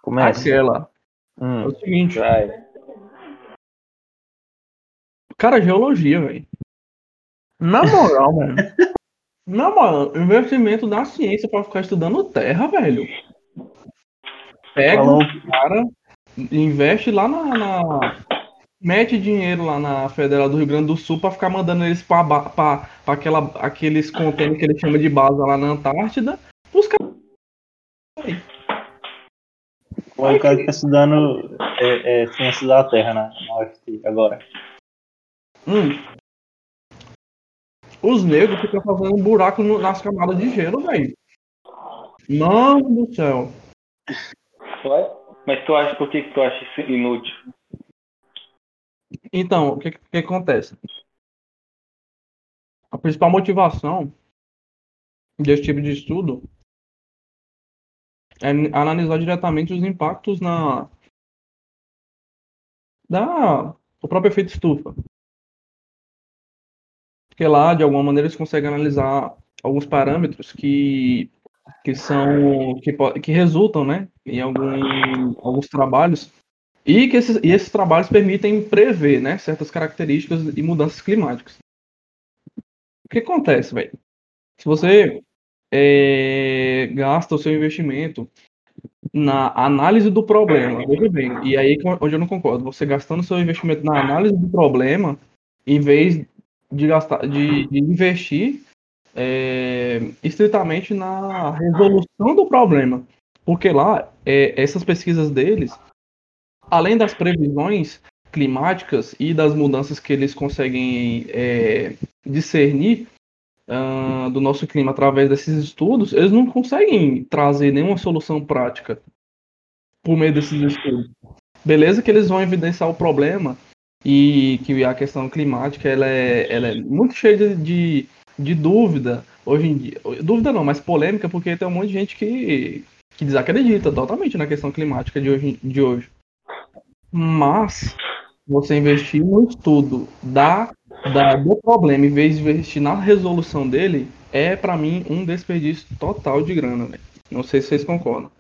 Comece. aquela. Hum. É o seguinte. Vai. Cara, geologia, velho. Na moral, mano. Na moral, investimento na ciência pra ficar estudando terra, velho. Pega o cara, investe lá na, na, Mete dinheiro lá na Federal do Rio Grande do Sul pra ficar mandando eles pra, pra, pra aquela, aqueles contêineres que ele chama de base lá na Antártida. O cara que tá estudando é, é, ciência da Terra na, na UFT agora. Hum. Os negros ficam fazendo um buraco no, nas camadas de gelo, velho. Mano do céu. Mas tu acha por que, que tu acha isso inútil? Então, o que, que acontece? A principal motivação desse tipo de estudo é analisar diretamente os impactos na da o próprio efeito estufa. Porque lá, de alguma maneira, eles conseguem analisar alguns parâmetros que, que são que, que resultam né, em algum, alguns trabalhos e que esses, e esses trabalhos permitem prever né, certas características e mudanças climáticas. O que acontece, velho? Se você é, gasta o seu investimento na análise do problema, veja bem, e aí onde eu não concordo, você gastando seu investimento na análise do problema, em vez de gastar, de, de investir é, estritamente na resolução do problema. Porque lá, é, essas pesquisas deles, além das previsões climáticas e das mudanças que eles conseguem é, discernir uh, do nosso clima através desses estudos, eles não conseguem trazer nenhuma solução prática por meio desses estudos. Beleza que eles vão evidenciar o problema e que a questão climática ela é, ela é muito cheia de, de, dúvida hoje em dia. Dúvida não, mas polêmica, porque tem um monte de gente que, que desacredita totalmente na questão climática de hoje. De hoje. Mas você investir no estudo da, da, do problema em vez de investir na resolução dele é para mim um desperdício total de grana. Véio. Não sei se vocês concordam.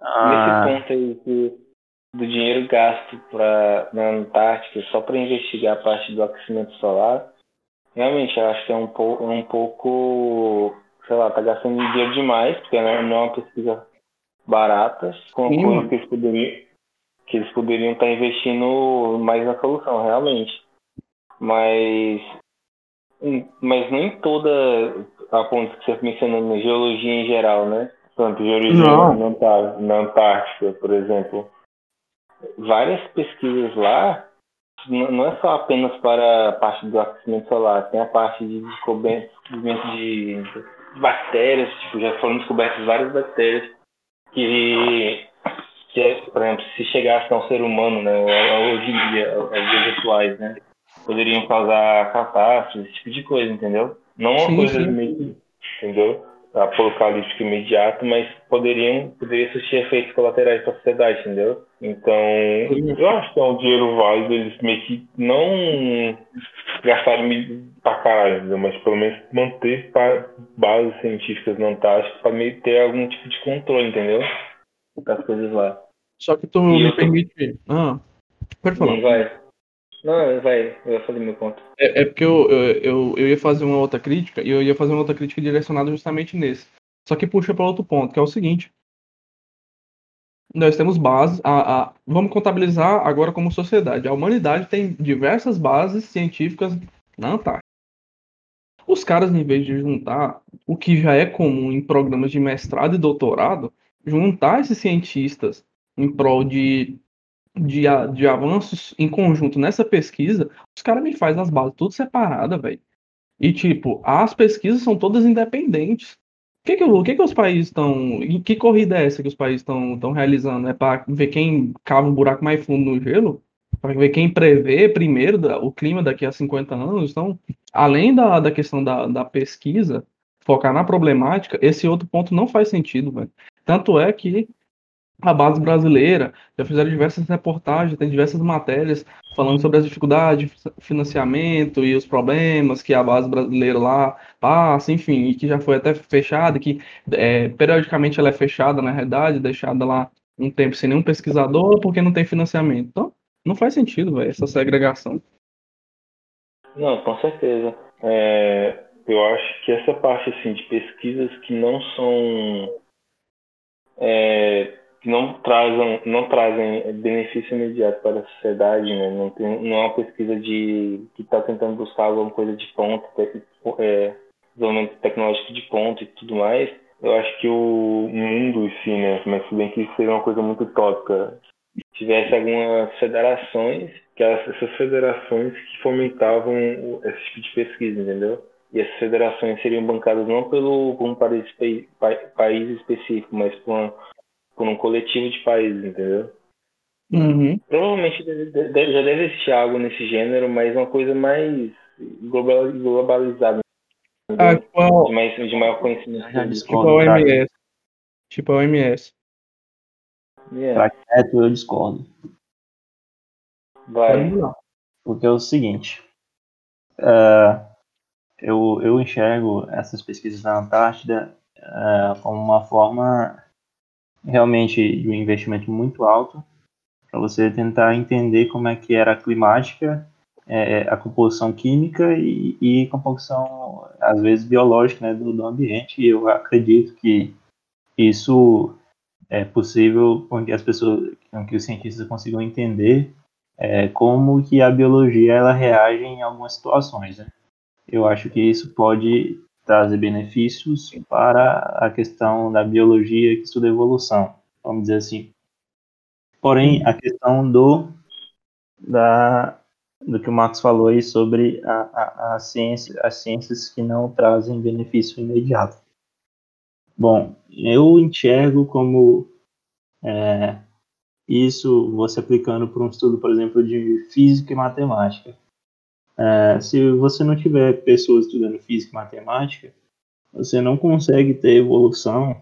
Ah. Nesse ponto aí que do dinheiro gasto pra, na Antártica só para investigar a parte do aquecimento solar, realmente eu acho que é um pouco, um pouco sei lá, tá gastando dinheiro demais, porque não é uma pesquisa barata, com coisas que eles poderiam que eles poderiam estar tá investindo mais na solução, realmente. Mas mas nem toda a ponto que você mencionou na geologia em geral, né? Tanto geologia na, na Antártica, por exemplo. Várias pesquisas lá, não é só apenas para a parte do aquecimento solar, tem a parte de descobrimento de bactérias, tipo, já foram descobertas várias bactérias que, que é, por exemplo, se chegasse a um ser humano, né, hoje em dia, aos dias atuais, né, poderiam causar catástrofes, esse tipo de coisa, entendeu? Não uma sim, coisa sim. meio, entendeu? apocalíptico imediato, mas poderiam poderia existir efeitos colaterais para a sociedade, entendeu? Então, eu acho que é um dinheiro válido eles meio que não gastarem pra caralho, entendeu? mas pelo menos manter bases científicas na Antártica para meio ter algum tipo de controle, entendeu? Das coisas lá. Só que tu e me permite. Ah, pode falar. Não vai. Não, vai, eu fazer meu ponto. É, é porque eu, eu, eu ia fazer uma outra crítica, e eu ia fazer uma outra crítica direcionada justamente nesse. Só que puxa para outro ponto, que é o seguinte. Nós temos bases. A, a, vamos contabilizar agora como sociedade. A humanidade tem diversas bases científicas na Antártida. Os caras, em vez de juntar o que já é comum em programas de mestrado e doutorado, juntar esses cientistas em prol de de, de avanços em conjunto nessa pesquisa, os caras me fazem as bases tudo separada, velho. E, tipo, as pesquisas são todas independentes. O que que, que, que os países estão. Que corrida é essa que os países estão realizando? É para ver quem cava um buraco mais fundo no gelo? para ver quem prevê primeiro o clima daqui a 50 anos. Então, além da, da questão da, da pesquisa, focar na problemática, esse outro ponto não faz sentido, velho. Tanto é que a base brasileira já fizeram diversas reportagens, tem diversas matérias falando sobre as dificuldades de financiamento e os problemas que a base brasileira lá passa, enfim, e que já foi até fechada, que é, periodicamente ela é fechada, na realidade, deixada lá um tempo sem nenhum pesquisador porque não tem financiamento. Então, não faz sentido, velho, essa segregação. Não, com certeza. É, eu acho que essa parte assim de pesquisas que não são é, que não trazem não trazem benefício imediato para a sociedade, né? Não tem não é uma pesquisa de que está tentando buscar alguma coisa de ponta, é, desenvolvimento tecnológico de ponta e tudo mais. Eu acho que o mundo, sim, né? Mas se bem que isso seria uma coisa muito utópica. Tivesse algumas federações, que essas federações que fomentavam esse tipo de pesquisa, entendeu? E essas federações seriam bancadas não pelo, por um país, país específico, mas por, uma, por um coletivo de países, entendeu? Uhum. Provavelmente deve, já deve existir algo nesse gênero, mas uma coisa mais globalizada. Ah, tipo, de, mais, de maior conhecimento. tipo a OMS. Tipo a OMS. Yeah. Pra eu discordo. Vai. Porque é o seguinte. Uh, eu, eu enxergo essas pesquisas na Antártida uh, como uma forma realmente de um investimento muito alto para você tentar entender como é que era a climática, é, a composição química e, e composição, às vezes, biológica né, do, do ambiente. E eu acredito que isso é possível porque as pessoas, que os cientistas consigam entender é, como que a biologia ela reage em algumas situações. Né? eu acho que isso pode trazer benefícios para a questão da biologia que estuda evolução, vamos dizer assim. Porém, a questão do da do que o Marcos falou aí sobre a, a, a ciência, as ciências que não trazem benefício imediato. Bom, eu enxergo como é, isso você aplicando para um estudo, por exemplo, de física e matemática. É, se você não tiver pessoas estudando física e matemática, você não consegue ter evolução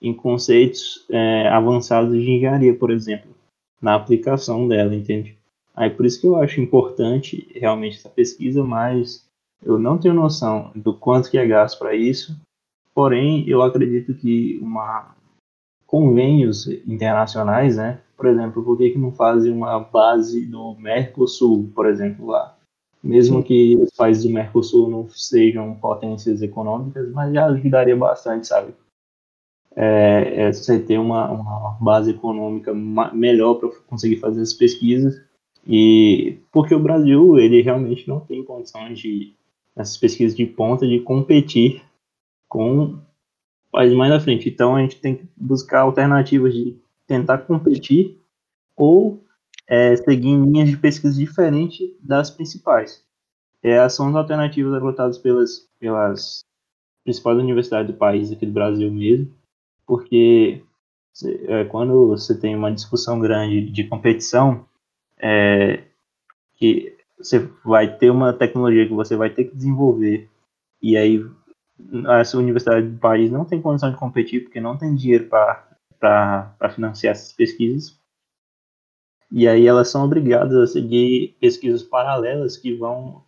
em conceitos é, avançados de engenharia, por exemplo, na aplicação dela, entende? Aí por isso que eu acho importante realmente essa pesquisa, mas eu não tenho noção do quanto que é gasto para isso. Porém, eu acredito que uma convênios internacionais, né? Por exemplo, por que, que não fazem uma base do Mercosul, por exemplo, lá? Mesmo que os países do Mercosul não sejam potências econômicas, mas já ajudaria bastante, sabe? É, é você ter uma, uma base econômica melhor para conseguir fazer as pesquisas e porque o Brasil ele realmente não tem condições de essas pesquisas de ponta de competir com países mais à frente. Então a gente tem que buscar alternativas de tentar competir ou é, seguir linhas de pesquisa diferentes das principais. É, as alternativas adotadas pelas, pelas principais universidades do país, aqui do Brasil mesmo, porque é, quando você tem uma discussão grande de competição, é, que você vai ter uma tecnologia que você vai ter que desenvolver, e aí essa universidade do país não tem condição de competir porque não tem dinheiro para financiar essas pesquisas, e aí elas são obrigadas a seguir pesquisas paralelas que vão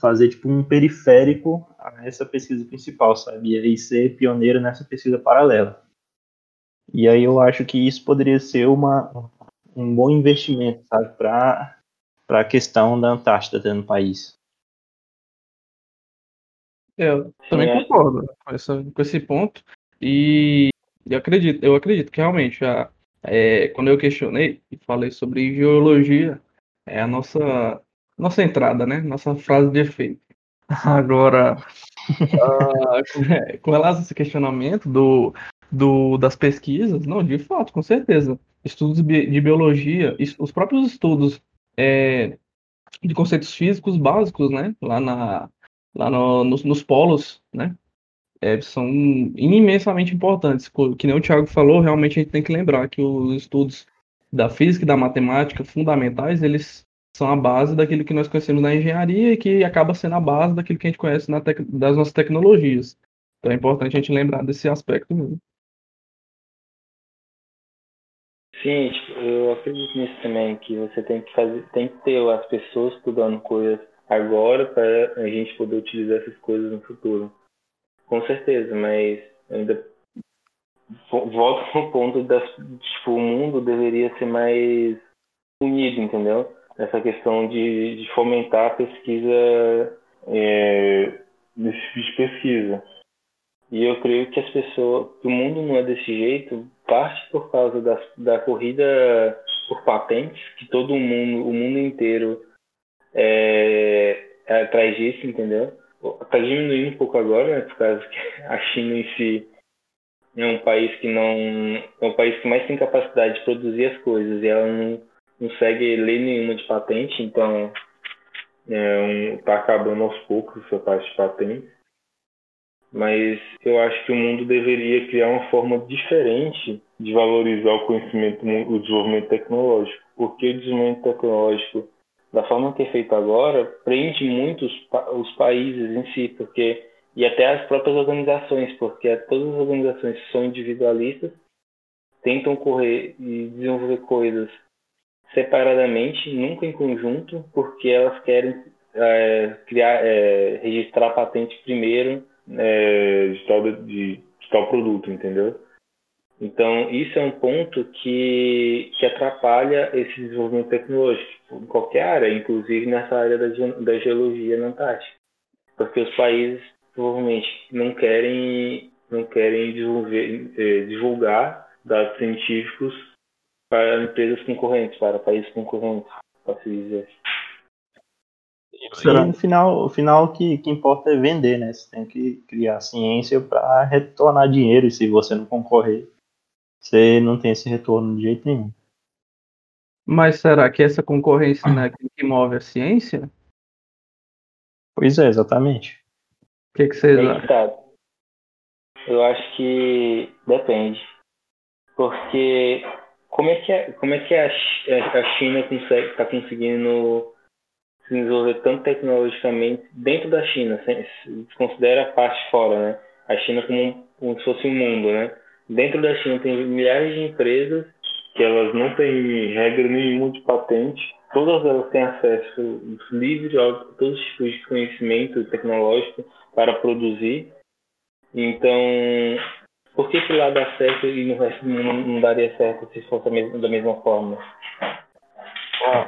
fazer tipo um periférico a essa pesquisa principal, sabe? E aí ser pioneiro nessa pesquisa paralela. E aí eu acho que isso poderia ser uma, um bom investimento, sabe, para para a questão da Antártida no país. É, eu também Sim, concordo com, essa, com esse ponto. E eu acredito, eu acredito que realmente a, é, quando eu questionei e falei sobre geologia, é a nossa, nossa entrada, né? Nossa frase de efeito. Agora, uh, com relação a esse questionamento do, do, das pesquisas, não, de fato, com certeza. Estudos de biologia, os próprios estudos é, de conceitos físicos básicos, né? Lá, na, lá no, nos, nos polos, né? É, são imensamente importantes. Que nem o Thiago falou, realmente a gente tem que lembrar que os estudos da física e da matemática fundamentais, eles são a base daquilo que nós conhecemos na engenharia e que acaba sendo a base daquilo que a gente conhece das nossas tecnologias. Então é importante a gente lembrar desse aspecto mesmo. Sim, eu acredito nisso também, que você tem que fazer, tem que ter as pessoas estudando coisas agora para a gente poder utilizar essas coisas no futuro. Com certeza, mas ainda volto no ponto das tipo, o mundo deveria ser mais unido, entendeu? Essa questão de, de fomentar a pesquisa é, desse tipo de pesquisa. E eu creio que as pessoas, que o mundo não é desse jeito, parte por causa da, da corrida por patentes, que todo mundo, o mundo inteiro é, é atrás disso, entendeu? Está diminuindo um pouco agora, né, por causa que a China em si é um país que não é um país que mais tem capacidade de produzir as coisas e ela não consegue ler nenhuma de patente, então está é tá acabando aos poucos essa parte de patente. Mas eu acho que o mundo deveria criar uma forma diferente de valorizar o conhecimento, o desenvolvimento tecnológico, porque o desenvolvimento tecnológico, da forma que é feito agora, prende muito os, os países em si, porque e até as próprias organizações, porque todas as organizações que são individualistas tentam correr e desenvolver coisas separadamente, nunca em conjunto, porque elas querem é, criar, é, registrar a patente primeiro é, de, tal, de, de tal produto, entendeu? Então, isso é um ponto que, que atrapalha esse desenvolvimento tecnológico em qualquer área, inclusive nessa área da, da geologia na Antártica. Porque os países, provavelmente, não querem, não querem desenvolver, é, divulgar dados científicos para empresas concorrentes, para países concorrentes, para se dizer. E no final, o final que, que importa é vender, né? Você tem que criar ciência para retornar dinheiro, e se você não concorrer, você não tem esse retorno de jeito nenhum. Mas será que essa concorrência não é que move a ciência? Pois é, exatamente. O que, que vocês acham? Eu acho que depende. Porque como é que, é, como é que a, a China está conseguindo se desenvolver tanto tecnologicamente dentro da China, se considera a parte fora, né? A China como, como se fosse um mundo, né? Dentro da China tem milhares de empresas que elas não têm regra nenhuma de patente, todas elas têm acesso livre a todos os tipos de conhecimento tecnológico para produzir. Então, por que, que lá dá certo e no resto mundo não daria certo se fosse da mesma forma?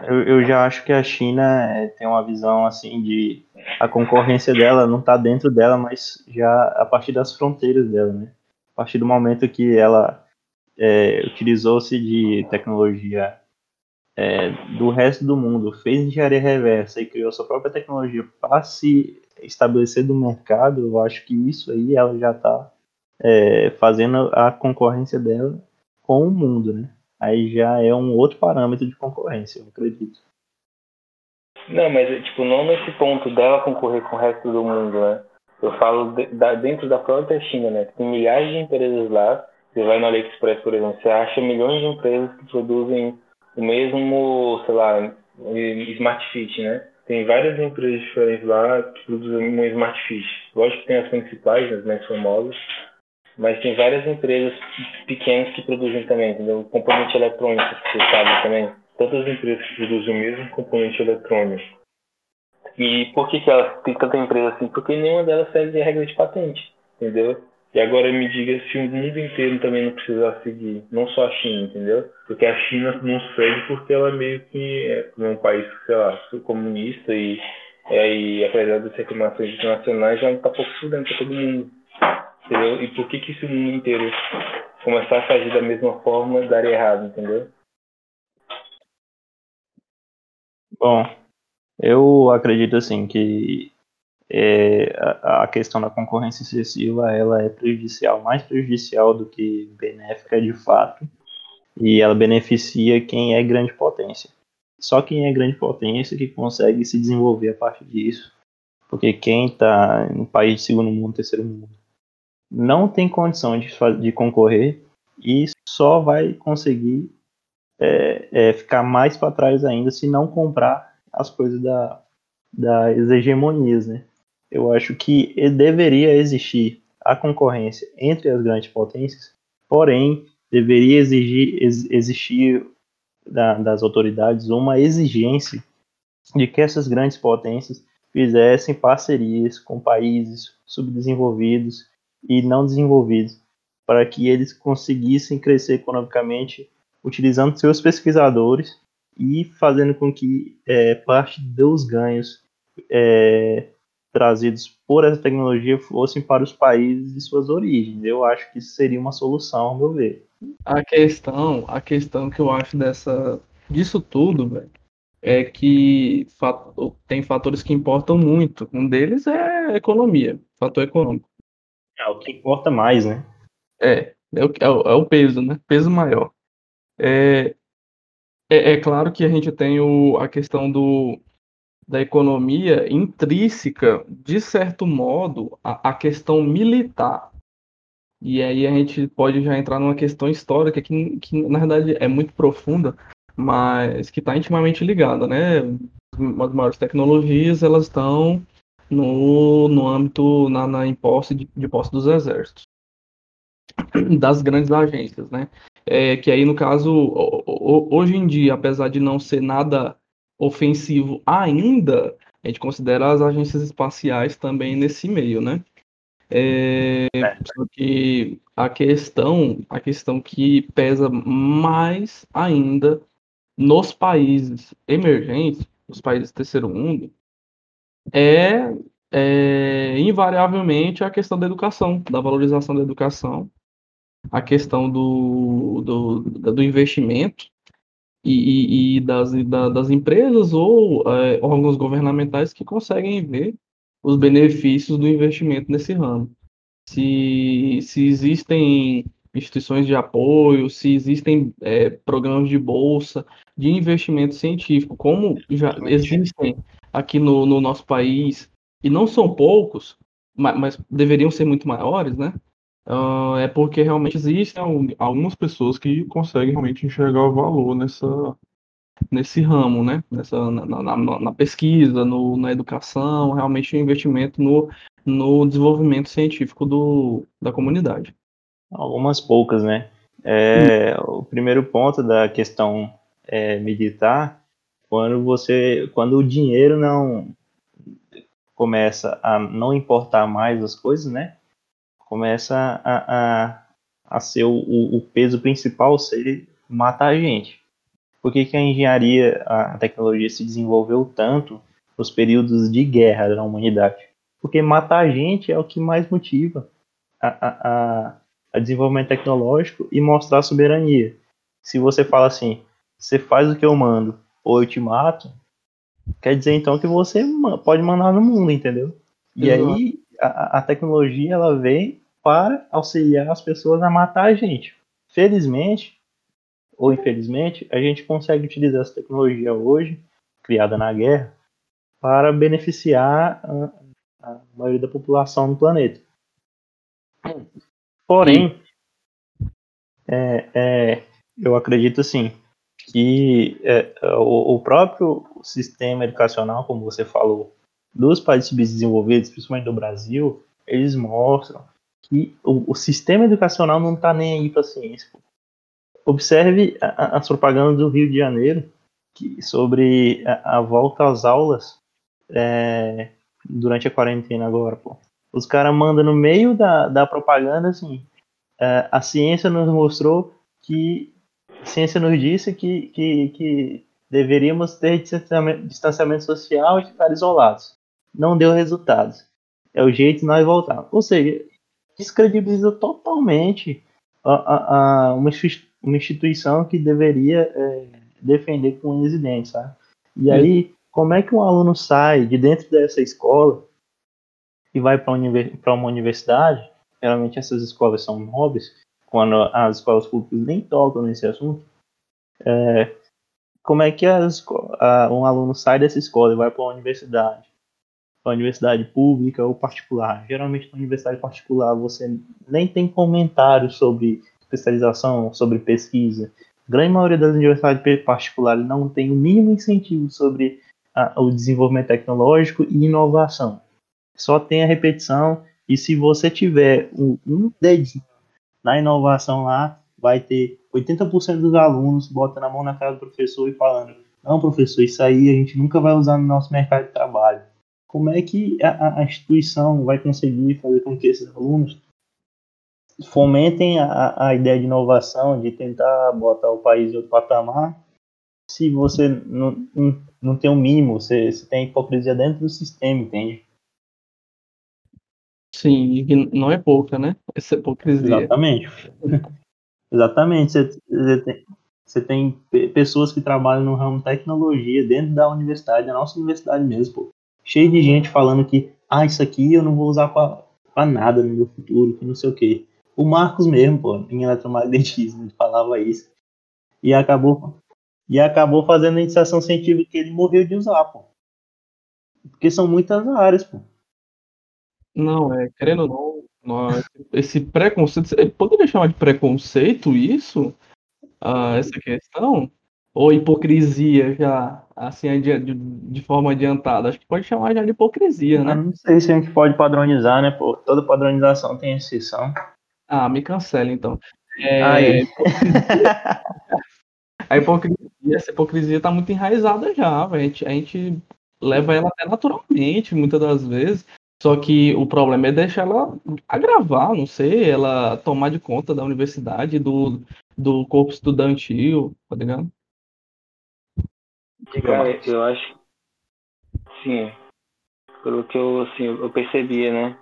eu, eu já acho que a China é, tem uma visão assim de a concorrência dela não está dentro dela, mas já a partir das fronteiras dela, né? A partir do momento que ela é, utilizou-se de tecnologia é, do resto do mundo, fez engenharia reversa e criou sua própria tecnologia para se estabelecer do mercado, eu acho que isso aí ela já está é, fazendo a concorrência dela com o mundo, né? aí já é um outro parâmetro de concorrência, eu acredito. Não, mas tipo, não nesse ponto dela concorrer com o resto do mundo, né? Eu falo de, da, dentro da própria China, né? Tem milhares de empresas lá. Você vai no AliExpress, por exemplo, você acha milhões de empresas que produzem o mesmo, sei lá, Smart Fit, né? Tem várias empresas diferentes lá que produzem um Smart Fit. Lógico que tem as principais, as mais famosas, mas tem várias empresas pequenas que produzem também, entendeu? Componente eletrônico, você sabe também. Tantas empresas que produzem o mesmo componente eletrônico. E por que, que ela tem tanta empresa assim? Porque nenhuma delas segue a regra de patente, entendeu? E agora me diga se o mundo inteiro também não precisar seguir, não só a China, entendeu? Porque a China não segue porque ela meio que é um país, sei lá, comunista e, é, apesar das reclamações internacionais já não está pouco estudando para todo mundo. Entendeu? E por que, que se o mundo inteiro começar a fazer da mesma forma daria errado, entendeu? Bom, eu acredito assim que é, a, a, questão da concorrência excessiva ela é prejudicial, mais prejudicial do que benéfica de fato, e ela beneficia quem é grande potência. Só quem é grande potência que consegue se desenvolver a partir disso, porque quem está no país de segundo mundo, terceiro mundo, não tem condição de, de concorrer e só vai conseguir é, é, ficar mais para trás ainda se não comprar as coisas da, das hegemonias, né? Eu acho que deveria existir a concorrência entre as grandes potências, porém deveria exigir, ex, existir da, das autoridades uma exigência de que essas grandes potências fizessem parcerias com países subdesenvolvidos e não desenvolvidos, para que eles conseguissem crescer economicamente utilizando seus pesquisadores e fazendo com que é, parte dos ganhos é, trazidos por essa tecnologia fossem para os países de suas origens. Eu acho que isso seria uma solução, ao meu ver. A questão, a questão que eu acho dessa, disso tudo, velho, é que tem fatores que importam muito. Um deles é a economia, fator econômico. É o que importa mais, né? É, é o, é o, é o peso, né? Peso maior. É, é, é, claro que a gente tem o, a questão do, da economia intrínseca, de certo modo, a, a, questão militar. E aí a gente pode já entrar numa questão histórica que, que na verdade, é muito profunda, mas que está intimamente ligada, né? As maiores tecnologias, elas estão no, no âmbito, na, na em posse de, de posse dos exércitos, das grandes agências, né? É, que aí, no caso, hoje em dia, apesar de não ser nada ofensivo ainda, a gente considera as agências espaciais também nesse meio, né? É, é. Só que a questão, a questão que pesa mais ainda nos países emergentes, nos países do terceiro mundo, é, é invariavelmente a questão da educação, da valorização da educação, a questão do, do, do investimento e, e, e das, da, das empresas ou é, órgãos governamentais que conseguem ver os benefícios do investimento nesse ramo. Se, se existem instituições de apoio, se existem é, programas de bolsa, de investimento científico, como já existem aqui no, no nosso país, e não são poucos, mas, mas deveriam ser muito maiores, né? Uh, é porque realmente existem algumas pessoas que conseguem realmente enxergar o valor nessa, nesse ramo, né? Nessa, na, na, na pesquisa, no, na educação, realmente o investimento no, no desenvolvimento científico do, da comunidade. Algumas poucas, né? É. O primeiro ponto da questão é, militar, quando você, quando o dinheiro não começa a não importar mais as coisas, né? Começa a, a, a ser o, o peso principal ser matar a gente. Por que, que a engenharia, a tecnologia se desenvolveu tanto nos períodos de guerra da humanidade? Porque matar a gente é o que mais motiva a, a, a desenvolvimento tecnológico e mostrar soberania. Se você fala assim, você faz o que eu mando ou eu te mato, quer dizer então que você pode mandar no mundo, entendeu? E uhum. aí a, a, tecnologia ela vem para auxiliar as pessoas a matar a gente. Felizmente ou infelizmente, a gente consegue utilizar essa tecnologia hoje, criada na guerra, para beneficiar a, a maioria da população no planeta. Porém, é, é, eu acredito assim que é, o, o, próprio sistema educacional, como você falou, dos países subdesenvolvidos, principalmente do Brasil, eles mostram que o, o sistema educacional não está nem aí para a ciência. Observe a, as propagandas do Rio de Janeiro que, sobre a, a volta às aulas é, durante a quarentena agora, pô. Os caras mandam no meio da, da propaganda assim: é, a ciência nos mostrou que. A ciência nos disse que, que, que deveríamos ter distanciamento, distanciamento social e ficar isolados. Não deu resultados. É o jeito de nós voltar. Ou seja, descredibiliza totalmente a, a, a uma, uma instituição que deveria é, defender com unhas e dentes, sabe? E aí, como é que um aluno sai de dentro dessa escola e vai para uma universidade, geralmente essas escolas são nobres, quando as escolas públicas nem tocam nesse assunto, é, como é que as, a, um aluno sai dessa escola e vai para uma universidade? Para uma universidade pública ou particular? Geralmente na universidade particular você nem tem comentários sobre especialização, sobre pesquisa. A grande maioria das universidades particulares não tem o mínimo incentivo sobre a, o desenvolvimento tecnológico e inovação. Só tem a repetição, e se você tiver um, um dedinho na inovação lá, vai ter 80% dos alunos botando a mão na cara do professor e falando: Não, professor, isso aí a gente nunca vai usar no nosso mercado de trabalho. Como é que a, a instituição vai conseguir fazer com que esses alunos fomentem a, a ideia de inovação, de tentar botar o país em outro patamar, se você não, não, não tem o um mínimo, você, você tem hipocrisia dentro do sistema, entende? Sim, e não é pouca, né? Essa hipocrisia. Exatamente. Exatamente. Você, você, tem, você tem pessoas que trabalham no ramo de tecnologia dentro da universidade, da nossa universidade mesmo, pô. Cheio de gente falando que, ah, isso aqui eu não vou usar para nada no meu futuro, que não sei o quê. O Marcos mesmo, pô, em eletromagnetismo, ele falava isso. E acabou, e acabou fazendo a iniciação científica que ele morreu de usar, pô. Porque são muitas áreas, pô. Não, é, querendo ou não, esse preconceito, poderia chamar de preconceito isso? Ah, essa questão? Ou hipocrisia já, assim, de, de, forma adiantada? Acho que pode chamar já de hipocrisia, né? Eu não sei se a gente pode padronizar, né? Pô, toda padronização tem exceção. Ah, me cancela então. É, a hipocrisia, essa hipocrisia tá muito enraizada já, a gente, a gente leva ela até naturalmente, muitas das vezes. Só que o problema é deixar ela agravar, não sei, ela tomar de conta da universidade, do, do corpo estudantil, tá ligado? Cara, eu acho. Sim. Pelo que eu, assim, eu percebia, né?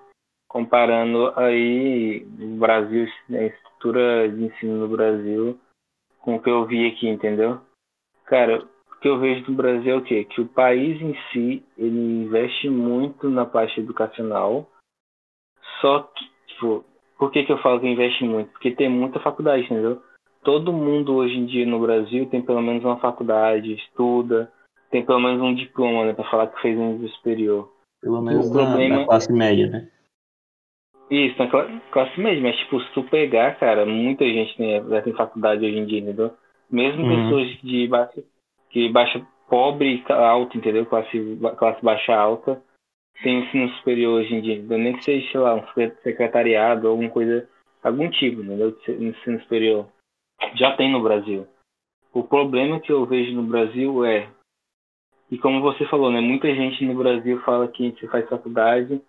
comparando aí o Brasil, a estrutura de ensino no Brasil com o que eu vi aqui, entendeu? Cara, o que eu vejo no Brasil é o quê? Que o país em si, ele investe muito na parte educacional, só que, tipo, por que, que eu falo que investe muito? Porque tem muita faculdade, entendeu? Todo mundo hoje em dia no Brasil tem pelo menos uma faculdade, estuda, tem pelo menos um diploma, né, pra falar que fez um nível superior. Pelo menos na, problema... na classe média, né? Isso, na classe média, mas tipo, se tu pegar, cara, muita gente tem, já tem faculdade hoje em dia, entendeu? Mesmo uhum. pessoas de baixa, que baixa pobre alta, entendeu? Classe, classe baixa alta, tem ensino superior hoje em dia, entendeu? Nem que seja, sei lá, um secretariado, alguma coisa, algum tipo, entendeu? De ensino superior. Já tem no Brasil. O problema que eu vejo no Brasil é, e como você falou, né? Muita gente no Brasil fala que a gente faz faculdade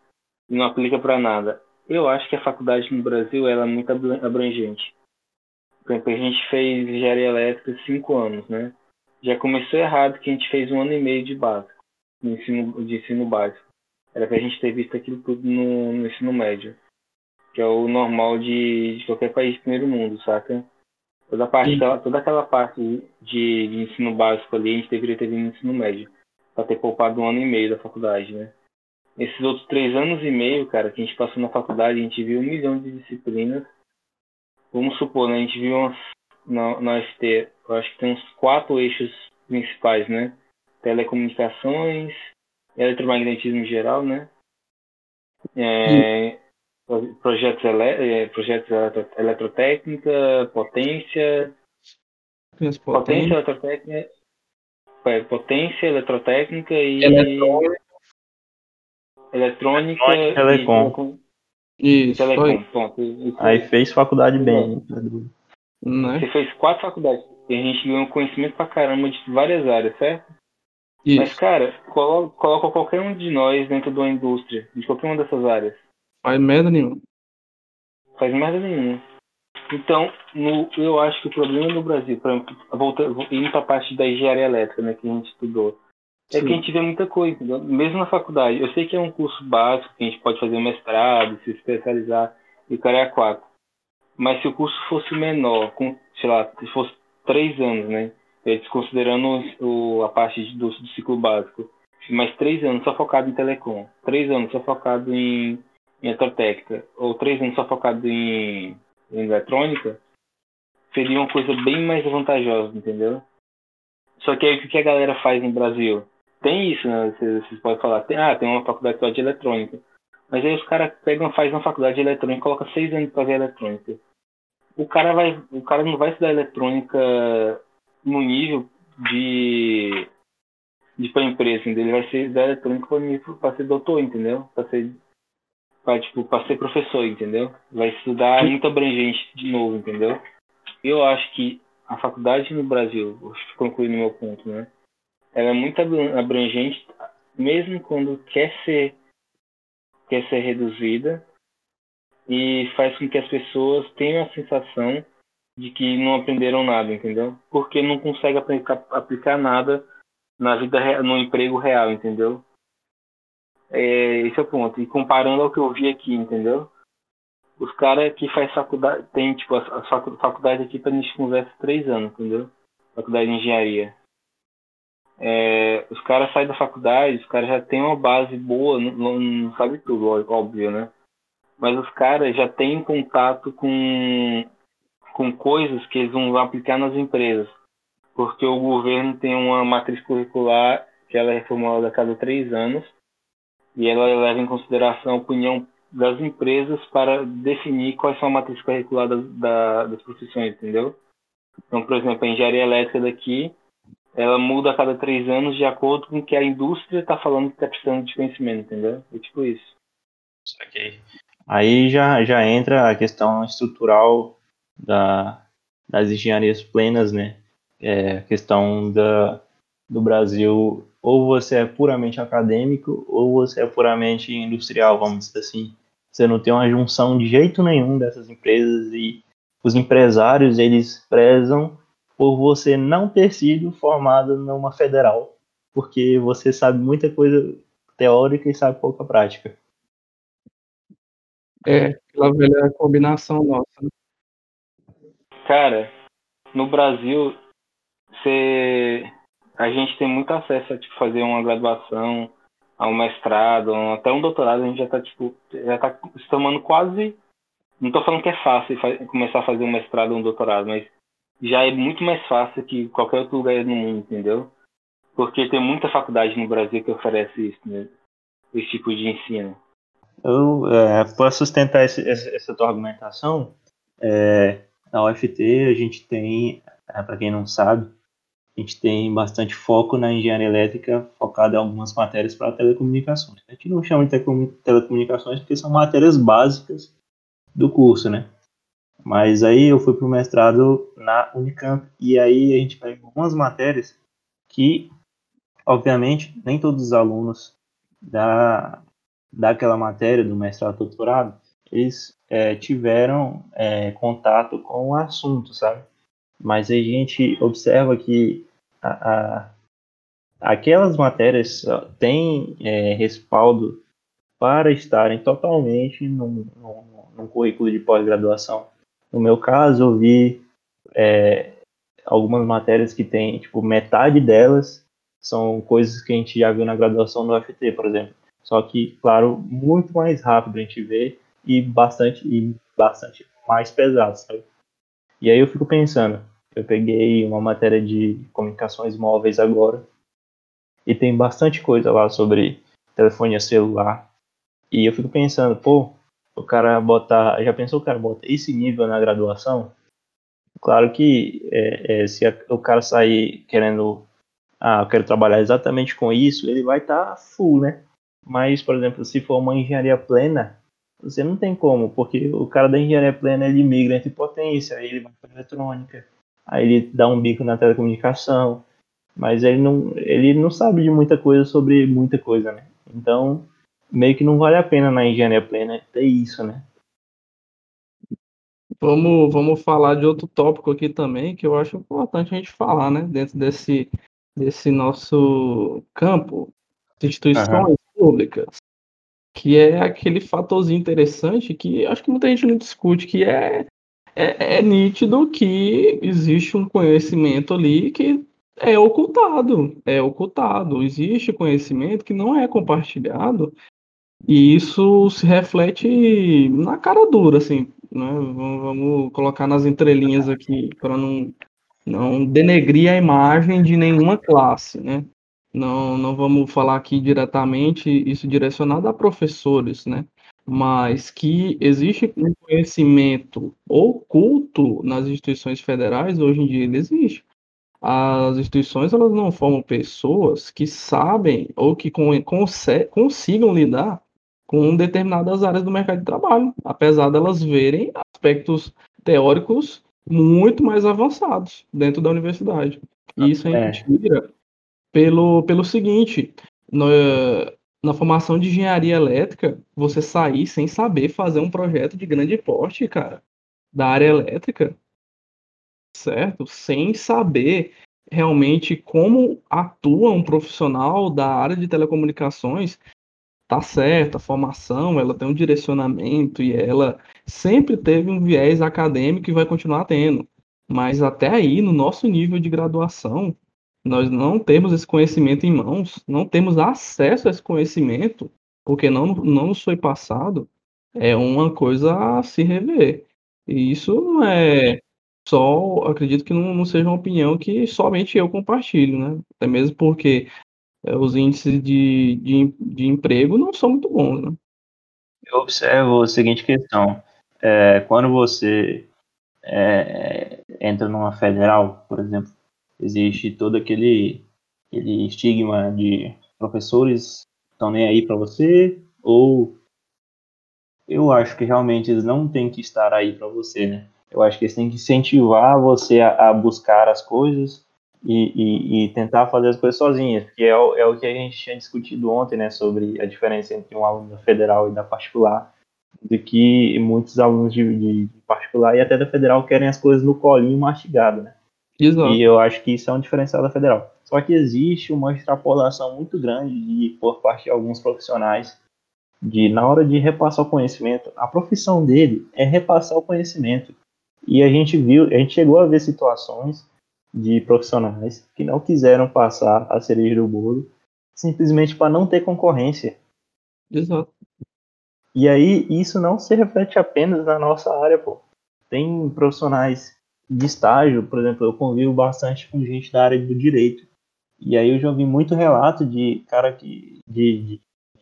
e não aplica para nada eu acho que a faculdade no Brasil ela é muito abrangente. Por exemplo, a gente fez engenharia elétrica cinco anos, né? Já começou errado que a gente fez um ano e meio de básico, de ensino, de ensino básico. Era pra gente ter visto aquilo tudo no, no ensino médio, que é o normal de, de, qualquer país primeiro mundo, saca? Toda, parte, toda aquela parte de, de ensino básico ali, a gente deveria ter vindo no ensino médio, para ter poupado um ano e meio da faculdade, né? Esses outros três anos e meio, cara, que a gente passou na faculdade, a gente viu um milhão de disciplinas. Vamos supor, né? A gente viu umas, na, na eu acho que tem uns quatro eixos principais, né? Telecomunicações, eletromagnetismo geral, né? É, projetos, ele, é, projetos eletro, eletrotécnica, potência, potência, eletrotécnica, é, potência, eletrotécnica e eletrônica, eletrônica e telecom. Isso, telecom. Ponto. Aí fez faculdade bem. Né? Você fez quatro faculdades. E a gente ganhou conhecimento pra caramba de várias áreas, certo? Isso. Mas, cara, coloca, coloca qualquer um de nós dentro de uma indústria, de qualquer uma dessas áreas. Faz merda nenhuma. Faz merda nenhuma. Então, no, eu acho que o problema no Brasil, pra, volta, indo para a parte da engenharia elétrica, né, que a gente estudou, é Sim. que a gente vê muita coisa, mesmo na faculdade. Eu sei que é um curso básico, que a gente pode fazer um mestrado, se especializar, e o cara é quatro. Mas se o curso fosse menor, com, sei lá, se fosse três anos, né? Desconsiderando o, a parte do, do ciclo básico, mas três anos só focado em telecom, três anos só focado em, em eletrotécnica, ou três anos só focado em, em eletrônica, seria uma coisa bem mais vantajosa, entendeu? Só que aí o que a galera faz no Brasil? tem isso, né? Vocês, podem falar, tem, ah, tem uma faculdade só de eletrônica. Mas aí os caras pegam, faz uma faculdade de eletrônica, coloca seis anos para ver eletrônica. O cara vai, o cara não vai estudar eletrônica no nível de de para empresa, entendeu? Ele vai ser da eletrônica para ser doutor, entendeu? Para ser para tipo, para ser professor, entendeu? Vai estudar muito abrangente de novo, entendeu? Eu acho que a faculdade no Brasil, no meu ponto, né? Ela é muito abrangente, mesmo quando quer ser quer ser reduzida e faz com que as pessoas tenham a sensação de que não aprenderam nada, entendeu? Porque não consegue aplicar, aplicar nada na vida no emprego real, entendeu? É, esse é o ponto. E comparando ao que eu vi aqui, entendeu? Os caras que faz faculdade, tem tipo a, faculdade aqui pra gente conversa três anos, entendeu? Faculdade de engenharia. É, os caras saem da faculdade, os caras já têm uma base boa, não, não sabe tudo, óbvio, né? Mas os caras já têm contato com, com coisas que eles vão aplicar nas empresas. Porque o governo tem uma matriz curricular que ela é reformulada a cada três anos e ela leva em consideração a opinião das empresas para definir quais são a matriz curricular das, da, das profissões, entendeu? Então, por exemplo, a engenharia elétrica daqui, ela muda a cada três anos de acordo com o que a indústria está falando que está precisando de conhecimento, entendeu? É tipo isso. Okay. Aí já, já entra a questão estrutural da, das engenharias plenas, né? É, a questão da, do Brasil ou você é puramente acadêmico ou você é puramente industrial, vamos dizer assim. Você não tem uma junção de jeito nenhum dessas empresas e os empresários eles prezam por você não ter sido formado numa federal, porque você sabe muita coisa teórica e sabe pouca prática. É, aquela velha combinação nossa. Né? Cara, no Brasil, você a gente tem muito acesso a tipo, fazer uma graduação, a um mestrado, até um doutorado, a gente já está tipo, já tá se tomando quase. Não estou falando que é fácil começar a fazer um mestrado ou um doutorado, mas já é muito mais fácil que qualquer outro lugar no mundo, entendeu? Porque tem muita faculdade no Brasil que oferece isso, né? esse tipo de ensino. Eu, é, para sustentar esse, essa tua argumentação, é, na UFT a gente tem, é, para quem não sabe, a gente tem bastante foco na engenharia elétrica, focada em algumas matérias para telecomunicações. A gente não chama de telecomunicações porque são matérias básicas do curso, né? Mas aí eu fui para o mestrado na Unicamp e aí a gente pega algumas matérias que, obviamente, nem todos os alunos da, daquela matéria do mestrado doutorado eles é, tiveram é, contato com o assunto, sabe? Mas a gente observa que a, a, aquelas matérias têm é, respaldo para estarem totalmente num, num, num currículo de pós-graduação. No meu caso, eu vi é, algumas matérias que tem, tipo, metade delas são coisas que a gente já viu na graduação do UFT, por exemplo. Só que, claro, muito mais rápido a gente vê e bastante, e bastante mais pesado, sabe? E aí eu fico pensando, eu peguei uma matéria de comunicações móveis agora e tem bastante coisa lá sobre telefonia celular. E eu fico pensando, pô, o cara botar. Já pensou o cara botar esse nível na graduação? Claro que é, é, se a, o cara sair querendo. Ah, eu quero trabalhar exatamente com isso, ele vai estar tá full, né? Mas, por exemplo, se for uma engenharia plena, você não tem como, porque o cara da engenharia plena ele migra entre potência, ele vai para eletrônica, aí ele dá um bico na telecomunicação, mas ele não, ele não sabe de muita coisa sobre muita coisa, né? Então, meio que não vale a pena na engenharia plena ter isso, né? Vamos, vamos falar de outro tópico aqui também, que eu acho importante a gente falar, né? Dentro desse, desse nosso campo, instituições uhum. públicas, que é aquele fatorzinho interessante que acho que muita gente não discute, que é é, é nítido que existe um conhecimento ali que é ocultado, é ocultado. Existe conhecimento que não é compartilhado e isso se reflete na cara dura, assim, né? Vamos colocar nas entrelinhas aqui para não não denegrir a imagem de nenhuma classe, né? Não, não vamos falar aqui diretamente isso direcionado a professores, né? Mas que existe um conhecimento oculto nas instituições federais, hoje em dia ele existe. as instituições elas não formam pessoas que sabem ou que consigam lidar com determinadas áreas do mercado de trabalho, apesar delas verem aspectos teóricos muito mais avançados dentro da universidade. E isso a gente é. tira pelo, pelo seguinte, no, na formação de engenharia elétrica, você sair sem saber fazer um projeto de grande porte, cara, da área elétrica, certo? Sem saber realmente como atua um profissional da área de telecomunicações, tá certo, a formação, ela tem um direcionamento e ela sempre teve um viés acadêmico e vai continuar tendo. Mas até aí, no nosso nível de graduação, nós não temos esse conhecimento em mãos, não temos acesso a esse conhecimento, porque não, não nos foi passado, é uma coisa a se rever. E isso não é só, acredito que não, não seja uma opinião que somente eu compartilho, né? Até mesmo porque é, os índices de, de, de emprego não são muito bons, né? Eu observo a seguinte questão. É, quando você é, entra numa federal, por exemplo, existe todo aquele, aquele estigma de professores estão nem aí para você, ou eu acho que realmente eles não têm que estar aí para você, né? Eu acho que eles têm que incentivar você a, a buscar as coisas e, e, e, tentar fazer as coisas sozinhas, porque é o, é o que a gente tinha discutido ontem, né, sobre a diferença entre um aluno da federal e da particular, de que muitos alunos de, de particular e até da federal querem as coisas no colinho mastigado, né? Exato. E eu acho que isso é um diferencial da federal. Só que existe uma extrapolação muito grande de, por parte de alguns profissionais de, na hora de repassar o conhecimento, a profissão dele é repassar o conhecimento. E a gente viu, a gente chegou a ver situações de profissionais que não quiseram passar a cereja do bolo simplesmente para não ter concorrência. Exato. E aí isso não se reflete apenas na nossa área, pô. Tem profissionais de estágio, por exemplo, eu convivo bastante com gente da área do direito. E aí eu já ouvi muito relato de cara que de, de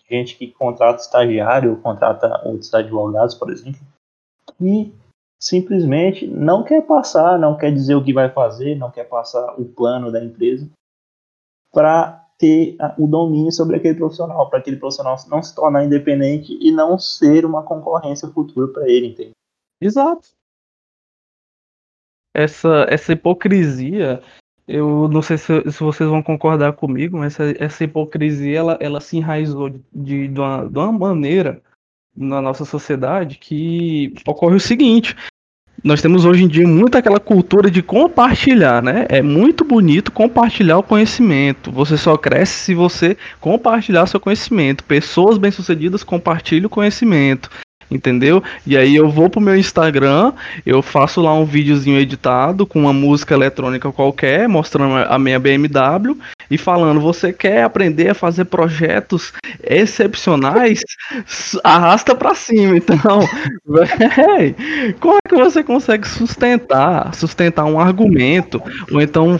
gente que contrata estagiário, contrata outros advogados, por exemplo, e simplesmente não quer passar, não quer dizer o que vai fazer, não quer passar o plano da empresa para ter o domínio sobre aquele profissional, para aquele profissional não se tornar independente e não ser uma concorrência futura para ele, entende? Exato essa, essa hipocrisia, eu não sei se, se vocês vão concordar comigo, mas essa, essa hipocrisia ela, ela se enraizou de, de, uma, de uma maneira na nossa sociedade que ocorre o seguinte. Nós temos hoje em dia muito aquela cultura de compartilhar, né? É muito bonito compartilhar o conhecimento. Você só cresce se você compartilhar seu conhecimento. Pessoas bem-sucedidas compartilham o conhecimento entendeu? E aí eu vou pro meu Instagram, eu faço lá um videozinho editado com uma música eletrônica qualquer, mostrando a minha BMW e falando: você quer aprender a fazer projetos excepcionais? Arrasta para cima, então. Véi, como é que você consegue sustentar, sustentar um argumento ou então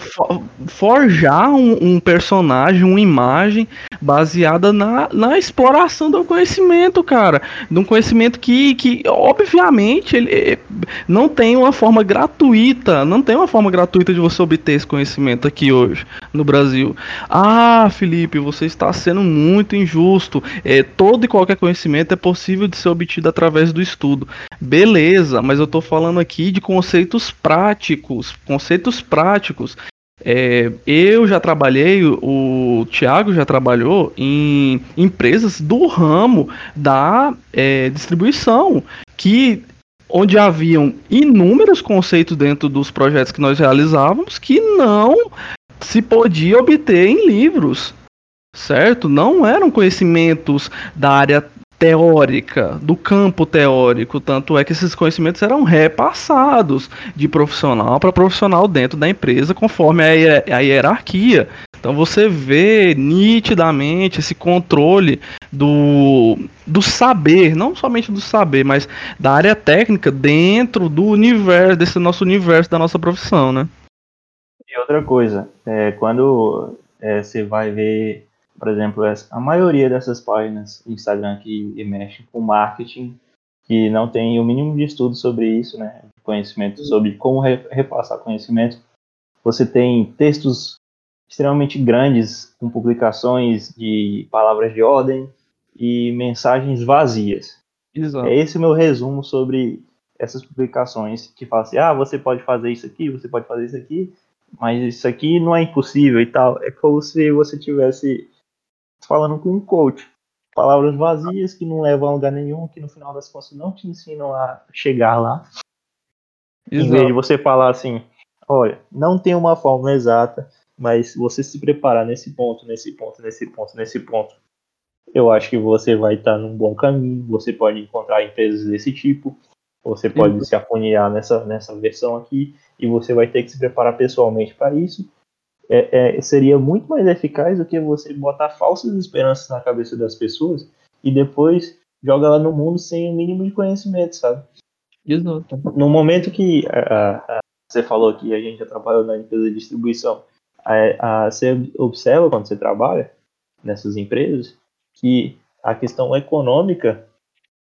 forjar um, um personagem, uma imagem baseada na, na exploração do conhecimento, cara, de um conhecimento que, que obviamente, ele não tem uma forma gratuita, não tem uma forma gratuita de você obter esse conhecimento aqui hoje no Brasil. Ah, Felipe, você está sendo muito injusto. É, todo e qualquer conhecimento é possível de ser obtido através do estudo. Beleza, mas eu estou falando aqui de conceitos práticos, conceitos práticos. É, eu já trabalhei, o Thiago já trabalhou em empresas do ramo da é, distribuição, que onde haviam inúmeros conceitos dentro dos projetos que nós realizávamos que não se podia obter em livros, certo? Não eram conhecimentos da área teórica, do campo teórico, tanto é que esses conhecimentos eram repassados de profissional para profissional dentro da empresa, conforme a hierarquia. Então você vê nitidamente esse controle do, do saber, não somente do saber, mas da área técnica dentro do universo, desse nosso universo, da nossa profissão, né? Outra coisa, é, quando é, você vai ver por exemplo, a maioria dessas páginas Instagram que mexem com marketing, que não tem o mínimo de estudo sobre isso, né? Conhecimento sobre como repassar conhecimento, você tem textos extremamente grandes, com publicações de palavras de ordem e mensagens vazias. Exato. É esse o meu resumo sobre essas publicações que falam assim, ah, você pode fazer isso aqui, você pode fazer isso aqui, mas isso aqui não é impossível e tal. É como se você tivesse falando com um coach. Palavras vazias que não levam a lugar nenhum, que no final das contas não te ensinam a chegar lá. Exato. Em vez de você falar assim, olha, não tem uma fórmula exata, mas você se preparar nesse ponto, nesse ponto, nesse ponto, nesse ponto, eu acho que você vai estar num bom caminho. Você pode encontrar empresas desse tipo, você pode uhum. se afuniar nessa, nessa versão aqui, e você vai ter que se preparar pessoalmente para isso. É, é, seria muito mais eficaz do que você botar falsas esperanças na cabeça das pessoas e depois joga lá no mundo sem o mínimo de conhecimento, sabe? Exato. No momento que a, a, você falou que a gente já trabalhou na empresa de distribuição, a, você observa quando você trabalha nessas empresas que a questão econômica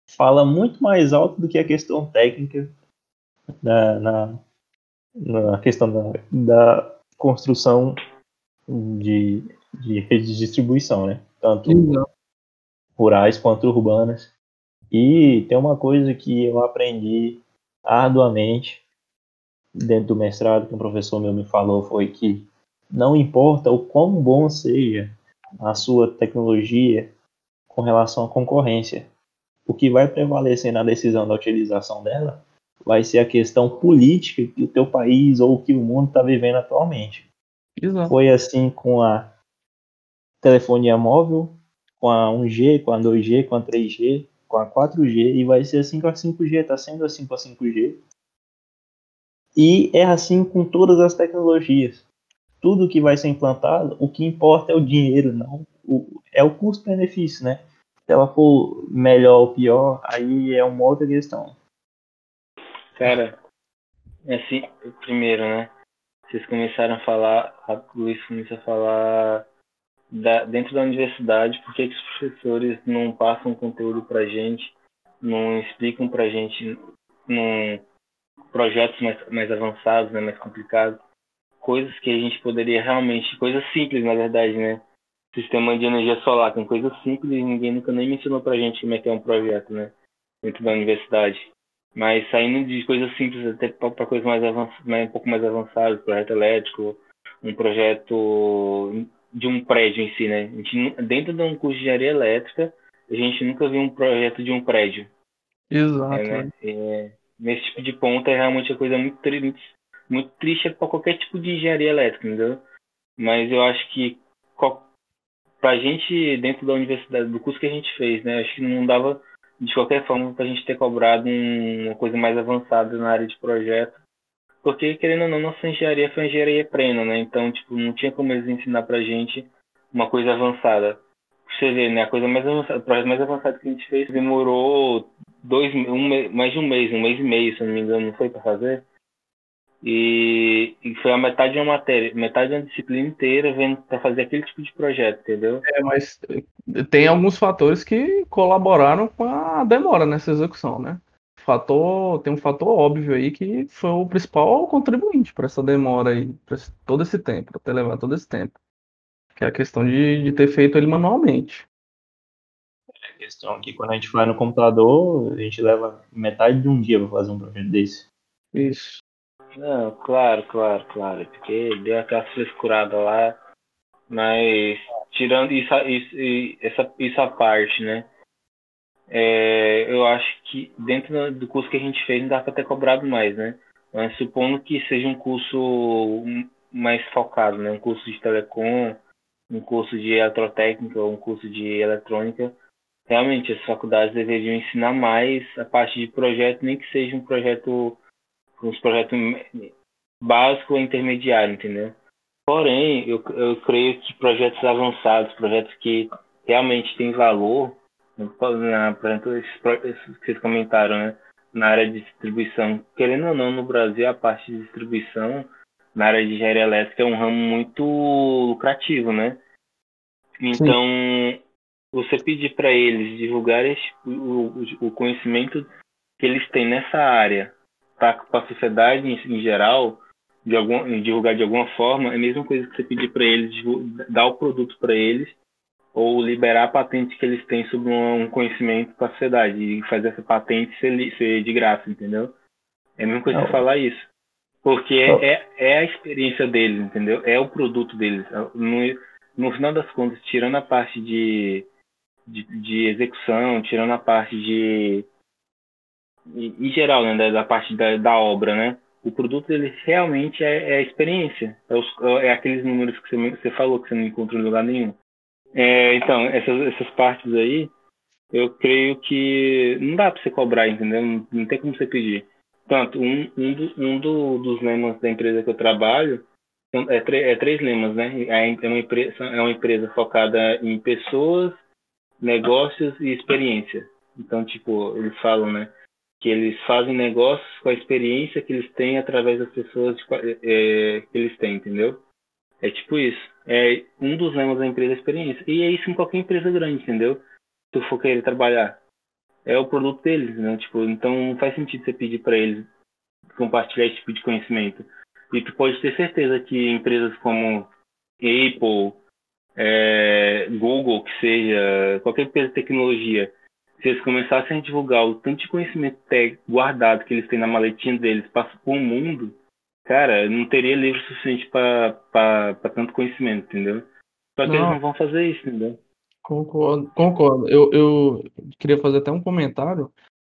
fala muito mais alto do que a questão técnica na, na, na questão da, da construção de, de redes de distribuição, né? Tanto Exato. rurais quanto urbanas. E tem uma coisa que eu aprendi arduamente dentro do mestrado que um professor meu me falou foi que não importa o quão bom seja a sua tecnologia com relação à concorrência, o que vai prevalecer na decisão da utilização dela vai ser a questão política que o teu país ou que o mundo está vivendo atualmente. Exato. Foi assim com a telefonia móvel, com a 1G, com a 2G, com a 3G, com a 4G e vai ser assim com a 5G, está sendo assim com a 5G. E é assim com todas as tecnologias. Tudo que vai ser implantado, o que importa é o dinheiro, não o, é o custo-benefício, né? Se ela for melhor ou pior, aí é uma outra questão. Cara, assim, primeiro, né? Vocês começaram a falar, a Luiz começou a falar da, dentro da universidade, por que, que os professores não passam conteúdo pra gente, não explicam pra gente num projetos mais, mais avançados, né, mais complicados, coisas que a gente poderia realmente, coisas simples na verdade, né? Sistema de energia solar, tem coisas simples e ninguém nunca nem mencionou pra gente como é que é um projeto, né? Dentro da universidade. Mas saindo de coisas simples até para coisas mais avançadas, um pouco mais avançadas, projeto elétrico, um projeto de um prédio em si, né? A gente, dentro de um curso de engenharia elétrica, a gente nunca viu um projeto de um prédio. Exato. É, né? é, nesse tipo de ponto é realmente uma coisa muito, triste, muito triste para qualquer tipo de engenharia elétrica, entendeu? Mas eu acho que para a gente, dentro da universidade, do curso que a gente fez, né? Acho que não dava de qualquer forma para a gente ter cobrado uma coisa mais avançada na área de projeto. Porque, querendo ou não, nossa engenharia foi engenharia plena, né? Então, tipo, não tinha como eles ensinar pra gente uma coisa avançada. Você vê, né? A coisa mais avançada, o projeto mais avançado que a gente fez demorou dois, um, mais de um mês, um mês e meio, se não me engano, não foi para fazer? E, e, foi a metade de uma matéria, metade de uma disciplina inteira vendo para fazer aquele tipo de projeto, entendeu? É, mas tem alguns fatores que colaboraram com a demora nessa execução, né? Fator, tem um fator óbvio aí que foi o principal contribuinte para essa demora aí, para todo esse tempo, para ter levado todo esse tempo. Que é a questão de, de ter feito ele manualmente. É a questão que quando a gente vai no computador, a gente leva metade de um dia para fazer um projeto desse. Isso. Não, claro, claro, claro. Porque deu aquela frescurada lá. Mas tirando isso, isso, essa, isso parte, né? É, eu acho que dentro do curso que a gente fez não dá para ter cobrado mais, né? Mas supondo que seja um curso mais focado, né? Um curso de telecom, um curso de eletrotécnica, um curso de eletrônica, realmente as faculdades deveriam ensinar mais a parte de projeto, nem que seja um projeto uns projetos básicos ou intermediário, entendeu? Porém, eu, eu creio que projetos avançados, projetos que realmente têm valor, na, por exemplo, esses, esses que vocês comentaram, né? Na área de distribuição, querendo ou não, no Brasil, a parte de distribuição, na área de engenharia elétrica, é um ramo muito lucrativo, né? Então, Sim. você pedir para eles divulgarem o, o, o conhecimento que eles têm nessa área para a sociedade em, em, geral, de algum, divulgar de alguma forma, é a mesma coisa que você pedir para eles dar o produto para eles ou liberar a patente que eles têm sobre um conhecimento para a sociedade e fazer essa patente ser, ser de graça, entendeu? É a mesma coisa que falar isso. Porque é, é a experiência deles, entendeu? É o produto deles. No, no final das contas, tirando a parte de, de, de execução, tirando a parte de. Em geral, né? Da, da parte da, da obra, né? o produto ele realmente é, é a experiência, é, os, é, aqueles números que você, você, falou que você não encontra em lugar nenhum. É, então, essas, essas partes aí, eu creio que não dá para você cobrar, entendeu? Não, não, tem como você pedir. Tanto, um, um, do, um do, dos lemas da empresa que eu trabalho é, é três lemas, né? É, é uma, empresa, é uma empresa focada em pessoas, negócios e experiência. Então, tipo, eles falam, né? Que eles fazem negócios com a experiência que eles têm através das pessoas de, é, que eles têm, entendeu? É tipo isso. É um dos lemas da empresa é experiência. E é isso em qualquer empresa grande, entendeu? Se tu for querer trabalhar. É o produto deles, né? Tipo, então não faz sentido você pedir para eles compartilhar esse tipo de conhecimento. E tu pode ter certeza que empresas como Apple, é, Google, que seja, qualquer empresa de tecnologia, se eles começassem a divulgar o tanto de conhecimento guardado que eles têm na maletinha deles para o mundo, cara, não teria livro suficiente para tanto conhecimento, entendeu? Só que não. eles não vão fazer isso, entendeu? Concordo, concordo. Eu, eu queria fazer até um comentário,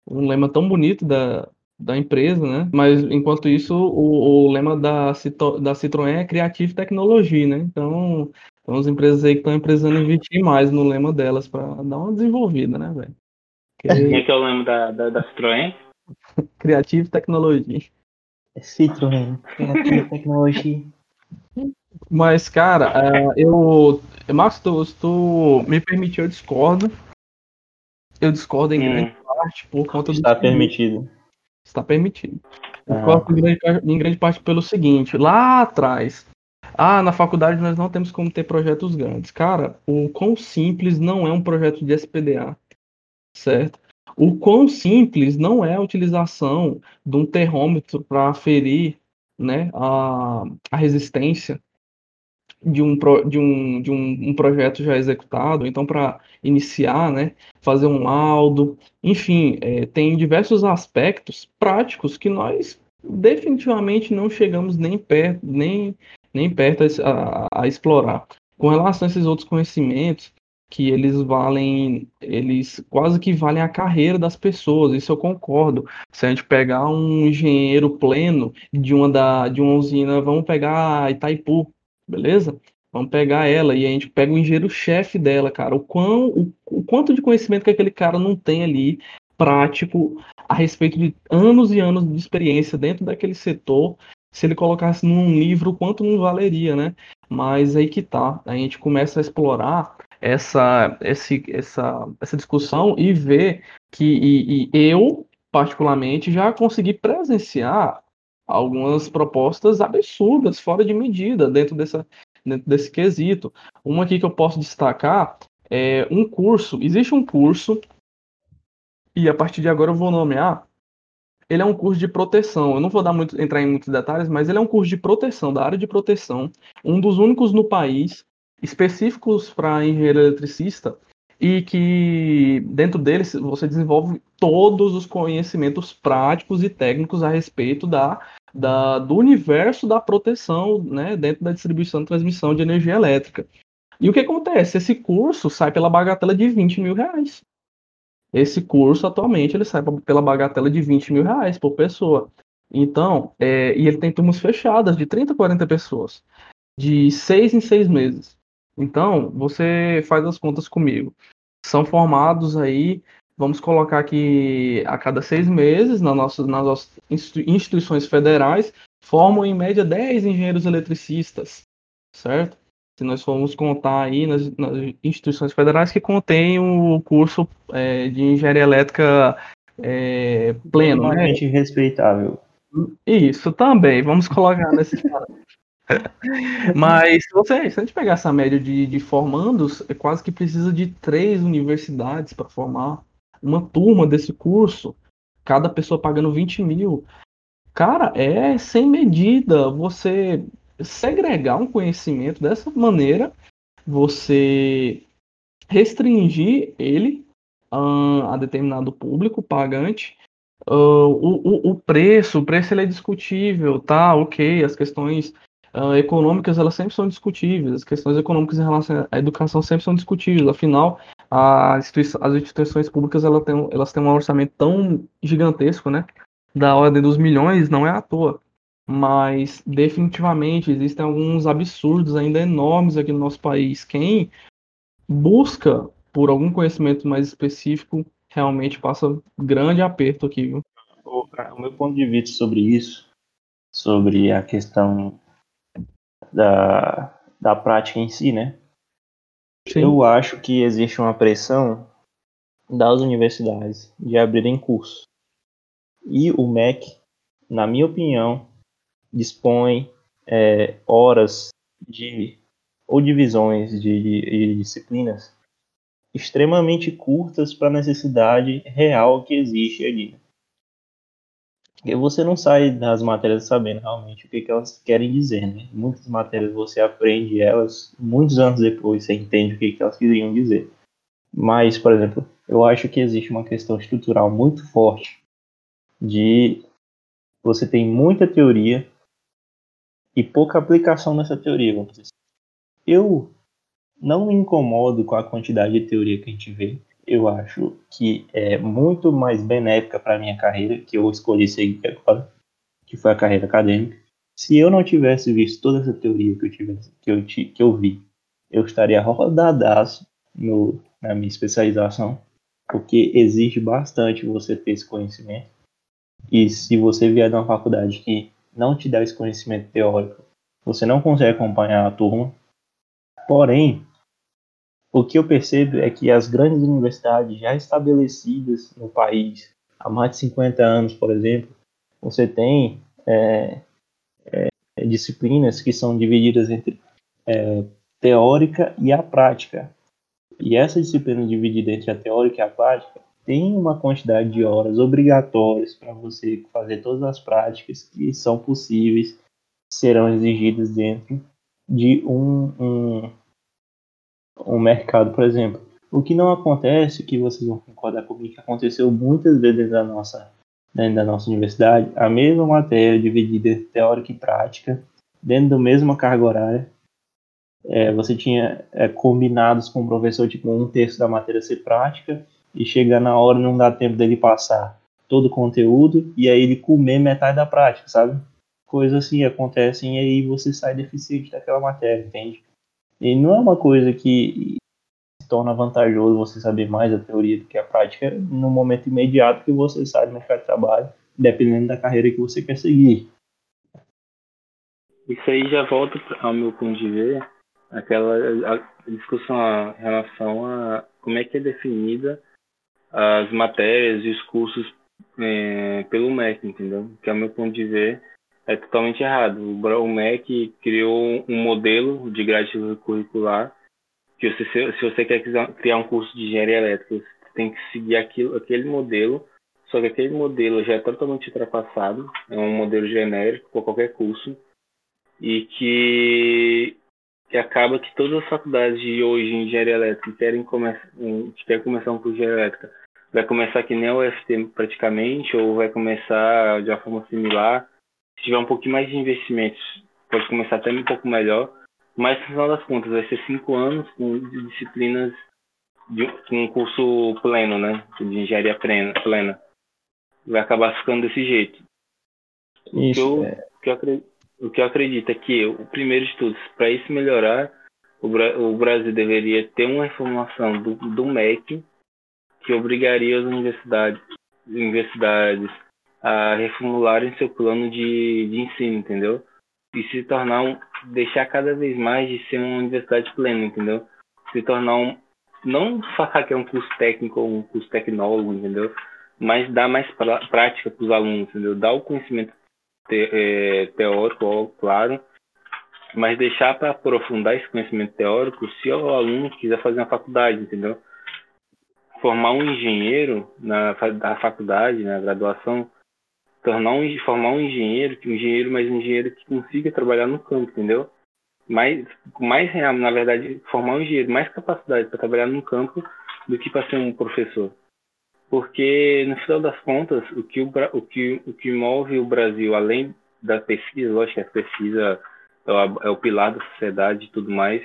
um lema tão bonito da, da empresa, né? Mas enquanto isso, o, o lema da, da Citroën é Creative Technology, né? Então, então as empresas aí que estão precisando investir mais no lema delas para dar uma desenvolvida, né, velho? Quem é que eu lembro da, da, da Citroën? Creative Technology. É Citroën, Creative Technology. Mas, cara, uh, eu. Marcos, tu, tu me permitiu, eu discordo. Eu discordo em hum. grande parte por conta Está do. Está permitido. Está permitido. Ah. Discordo em grande, em grande parte pelo seguinte: lá atrás, ah, na faculdade nós não temos como ter projetos grandes. Cara, o quão simples não é um projeto de SPDA certo? O quão simples não é a utilização de um termômetro para aferir né, a, a resistência de um, de um, de um, um projeto já executado, então para iniciar, né, fazer um laudo, enfim, é, tem diversos aspectos práticos que nós definitivamente não chegamos nem perto, nem, nem perto a, a, a explorar. Com relação a esses outros conhecimentos, que eles valem, eles quase que valem a carreira das pessoas, isso eu concordo. Se a gente pegar um engenheiro pleno de uma, da, de uma usina, vamos pegar Itaipu, beleza? Vamos pegar ela e a gente pega o engenheiro-chefe dela, cara. O, quão, o, o quanto de conhecimento que aquele cara não tem ali, prático, a respeito de anos e anos de experiência dentro daquele setor, se ele colocasse num livro, quanto não valeria, né? Mas aí que tá, a gente começa a explorar essa, esse, essa, essa discussão e ver que e, e eu, particularmente, já consegui presenciar algumas propostas absurdas, fora de medida, dentro, dessa, dentro desse quesito. Uma aqui que eu posso destacar é um curso. Existe um curso, e a partir de agora eu vou nomear. Ele é um curso de proteção. Eu não vou dar muito, entrar em muitos detalhes, mas ele é um curso de proteção, da área de proteção, um dos únicos no país específicos para engenheiro eletricista e que dentro deles você desenvolve todos os conhecimentos práticos e técnicos a respeito da, da do universo da proteção né, dentro da distribuição e transmissão de energia elétrica. E o que acontece? Esse curso sai pela bagatela de 20 mil reais. Esse curso, atualmente, ele sai pela bagatela de 20 mil reais por pessoa. Então, é, e ele tem turmas fechadas de 30, 40 pessoas, de seis em seis meses. Então, você faz as contas comigo. São formados aí, vamos colocar aqui a cada seis meses, nas nossas, nas nossas instituições federais, formam em média 10 engenheiros eletricistas, certo? Se nós formos contar aí nas, nas instituições federais que contêm o curso é, de engenharia elétrica é, pleno. Né? respeitável. Isso também, vamos colocar nesse Mas se, você, se a gente pegar essa média de, de formandos, é quase que precisa de três universidades para formar uma turma desse curso, cada pessoa pagando 20 mil. Cara, é sem medida você segregar um conhecimento dessa maneira, você restringir ele uh, a determinado público pagante. Uh, o, o, o, preço, o preço ele é discutível, tá? Ok, as questões uh, econômicas elas sempre são discutíveis, as questões econômicas em relação à educação sempre são discutíveis. Afinal, a as instituições públicas elas têm, elas têm um orçamento tão gigantesco, né? Da ordem dos milhões, não é à toa. Mas definitivamente existem alguns absurdos ainda enormes aqui no nosso país. Quem busca por algum conhecimento mais específico realmente passa grande aperto aqui, viu? O meu ponto de vista sobre isso, sobre a questão da, da prática em si, né? Sim. Eu acho que existe uma pressão das universidades de abrirem curso. E o MEC, na minha opinião, dispõe é, horas de ou divisões de, de, de disciplinas extremamente curtas para a necessidade real que existe ali. Você não sai das matérias sabendo realmente o que, que elas querem dizer, né? Muitas matérias você aprende elas muitos anos depois, você entende o que, que elas queriam dizer. Mas, por exemplo, eu acho que existe uma questão estrutural muito forte de você tem muita teoria e pouca aplicação nessa teoria, vamos dizer. Eu não me incomodo com a quantidade de teoria que a gente vê. Eu acho que é muito mais benéfica para minha carreira, que eu escolhi seguir agora, que foi a carreira acadêmica. Se eu não tivesse visto toda essa teoria que eu, tivesse, que eu, que eu vi, eu estaria rodadaço no, na minha especialização, porque exige bastante você ter esse conhecimento. E se você vier de uma faculdade que não te dá esse conhecimento teórico, você não consegue acompanhar a turma, Porém, o que eu percebo é que as grandes universidades já estabelecidas no país há mais de 50 anos, por exemplo, você tem é, é, disciplinas que são divididas entre é, teórica e a prática. E essa disciplina dividida entre a teórica e a prática tem uma quantidade de horas obrigatórias para você fazer todas as práticas que são possíveis, serão exigidas dentro de um, um, um mercado, por exemplo. O que não acontece, que vocês vão concordar comigo, que aconteceu muitas vezes da nossa, dentro da nossa universidade, a mesma matéria dividida teórica e prática, dentro da mesma carga horária. É, você tinha é, combinados com o professor, tipo, um terço da matéria ser prática, e chegar na hora não dá tempo dele passar todo o conteúdo, e aí ele comer metade da prática, sabe? coisas assim acontecem e aí você sai deficiente daquela matéria, entende? E não é uma coisa que se torna vantajoso você saber mais a teoria do que a prática no momento imediato que você sai do mercado de trabalho, dependendo da carreira que você quer seguir. Isso aí já volta ao meu ponto de ver, aquela discussão em relação a como é que é definida as matérias e os cursos é, pelo MEC, entendeu? Que é o meu ponto de ver é totalmente errado. O MEC criou um modelo de grade curricular que você, se você quer criar um curso de engenharia elétrica, você tem que seguir aquilo, aquele modelo, só que aquele modelo já é totalmente ultrapassado, é um modelo genérico para qualquer curso, e que, que acaba que todas as faculdades de hoje em engenharia elétrica querem, come, querem começar um curso de engenharia elétrica, vai começar que nem a UFT praticamente, ou vai começar de uma forma similar, se tiver um pouquinho mais de investimentos, pode começar até um pouco melhor. Mas no final das contas, vai ser cinco anos com disciplinas de com um curso pleno, né? De engenharia plena. plena. Vai acabar ficando desse jeito. Isso, o, que eu, é. que eu acredito, o que eu acredito é que o primeiro de tudo, para isso melhorar, o, o Brasil deveria ter uma reformulação do, do MEC que obrigaria as universidades, universidades a reformularem seu plano de, de ensino, entendeu? E se tornar um, deixar cada vez mais de ser uma universidade plena, entendeu? Se tornar um, não falar que é um curso técnico ou um curso tecnólogo, entendeu? Mas dar mais pra, prática para os alunos, entendeu? Dar o conhecimento te, é, teórico, claro, mas deixar para aprofundar esse conhecimento teórico se o aluno quiser fazer uma faculdade, entendeu? Formar um engenheiro na da faculdade, na graduação, tornar um, formar um engenheiro, que um engenheiro, mas um engenheiro que consiga trabalhar no campo, entendeu? Mais, mais real, na verdade, formar um engenheiro, mais capacidade para trabalhar no campo do que para ser um professor. Porque, no final das contas, o que, o, o, que, o que move o Brasil, além da pesquisa, lógico que a pesquisa é o, é o pilar da sociedade e tudo mais,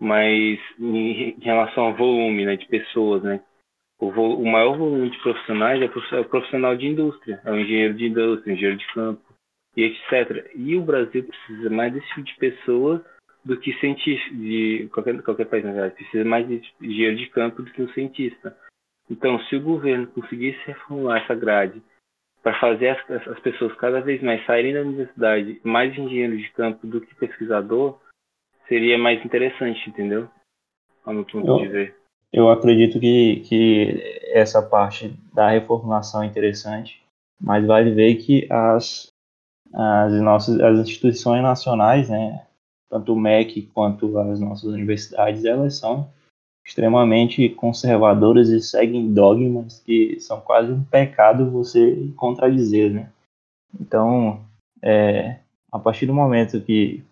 mas em, em relação ao volume né, de pessoas, né, o, o, maior volume de profissionais é o profissional de indústria, é o engenheiro de indústria, engenheiro de campo, e etc. E o Brasil precisa mais desse tipo de pessoa do que cientista, de qualquer, qualquer país, na verdade, precisa mais de engenheiro de campo do que um cientista. Então, se o governo conseguisse reformular essa grade para fazer as, as, pessoas cada vez mais saírem da universidade mais engenheiros de campo do que pesquisador, seria mais interessante, entendeu? Ao meu ponto eu, de ver. Eu acredito que, que essa parte da reformulação é interessante, mas vale ver que as, as nossas as instituições nacionais, né, tanto o MEC quanto as nossas universidades, elas são extremamente conservadoras e seguem dogmas que são quase um pecado você contradizer, né? Então, é, a partir do momento que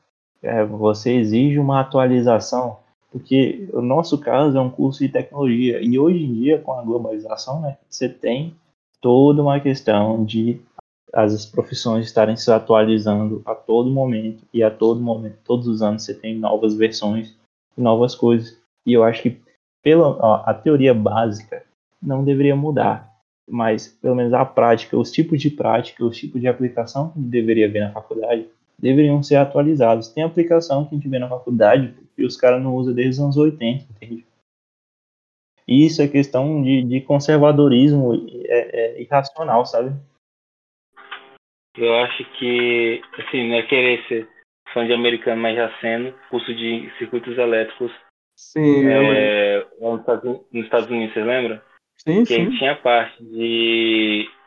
é, você exige uma atualização, porque o nosso caso é um curso de tecnologia. E hoje em dia com a globalização, né, você tem toda uma questão de as profissões estarem se atualizando a todo momento. E a todo momento, todos os anos você tem novas versões, novas coisas. E eu acho que pela ó, a teoria básica não deveria mudar, mas pelo menos a prática, os tipos de prática, os tipos de aplicação que deveria ver na faculdade deveriam ser atualizados. Tem aplicação que a gente vê na faculdade que os caras não usam desde os anos 80, entende? E isso é questão de, de conservadorismo é, é irracional, sabe? Eu acho que, assim, não é querer ser fã de americano, mas já sendo, curso de circuitos elétricos Sim, é, nos Estados Unidos, você lembra? Sim, que sim. tinha parte de é,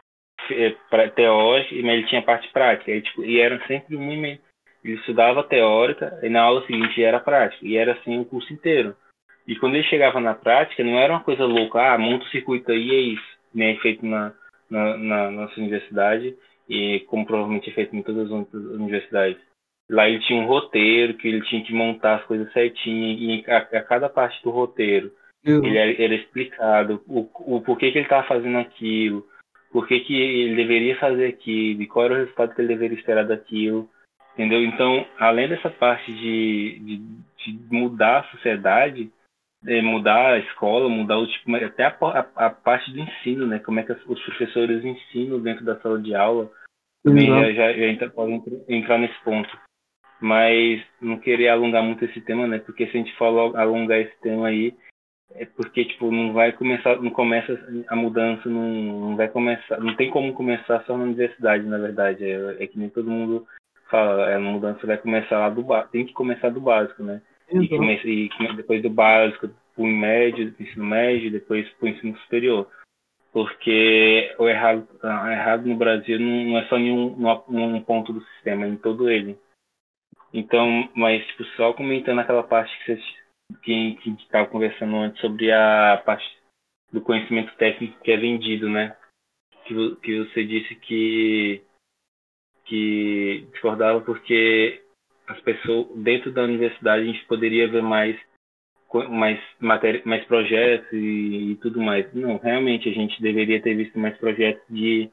teórica, mas ele tinha parte prática. E, tipo, e era sempre um ele estudava teórica e na aula seguinte era prática. E era assim o curso inteiro. E quando ele chegava na prática, não era uma coisa louca, ah, monta o circuito aí e é isso. Nem é feito na, na, na nossa universidade e como provavelmente é feito em todas as outras universidades. Lá ele tinha um roteiro que ele tinha que montar as coisas certinho e a, a cada parte do roteiro uhum. ele era, era, explicado o, o porquê que ele estava fazendo aquilo, por que, que ele deveria fazer aquilo e qual era o resultado que ele deveria esperar daquilo, entendeu? Então, além dessa parte de, de, de mudar a sociedade, é, mudar a escola, mudar o tipo, até a, a, a, parte do ensino, né? Como é que os professores ensinam dentro da sala de aula, também já, já, já entra, pode entrar nesse ponto mas não querer alongar muito esse tema, né? Porque se a gente for alongar esse tema aí, é porque tipo não vai começar, não começa a mudança, não, não vai começar, não tem como começar só na universidade, na verdade. É, é que nem todo mundo fala, é, a mudança vai começar lá do básico, tem que começar do básico, né? Uhum. E, comece, e depois do básico, pro médio, do ensino médio, depois pro ensino superior. Porque o errado, o errado no Brasil não, é só em um ponto do sistema, é em todo ele. Então, mas tipo, só comentando aquela parte que você que, que estava conversando antes sobre a parte do conhecimento técnico que é vendido, né? Que, que você disse que que discordava porque as pessoas dentro da universidade a gente poderia ver mais mais matéria, mais projetos e, e, tudo mais. Não, realmente a gente deveria ter visto mais projetos de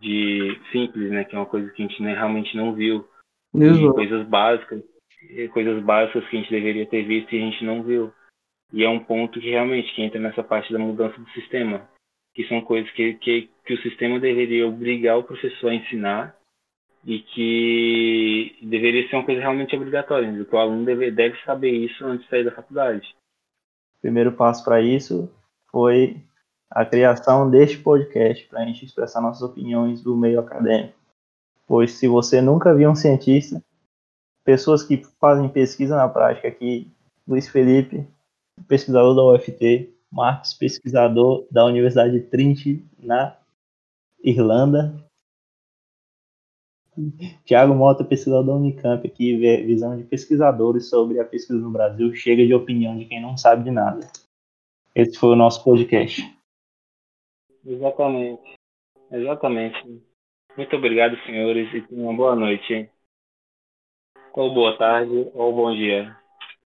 de simples, né? Que é uma coisa que a gente né, realmente não viu e coisas básicas, coisas básicas que a gente deveria ter visto e a gente não viu. E é um ponto que realmente que entra nessa parte da mudança do sistema, que são coisas que, que, que o sistema deveria obrigar o professor a ensinar e que deveria ser uma coisa realmente obrigatória, que o aluno deve, deve saber isso antes de sair da faculdade. O primeiro passo para isso foi a criação deste podcast para a gente expressar nossas opiniões do meio acadêmico pois se você nunca viu um cientista, pessoas que fazem pesquisa na prática aqui, Luiz Felipe, pesquisador da UFT, Marcos, pesquisador da Universidade de Trinity, na Irlanda, Tiago Mota, pesquisador da Unicamp, aqui, visão de pesquisadores sobre a pesquisa no Brasil, chega de opinião de quem não sabe de nada. Esse foi o nosso podcast. Exatamente. Exatamente. Muito obrigado, senhores, e tenham uma boa noite. Ou boa tarde, ou bom dia.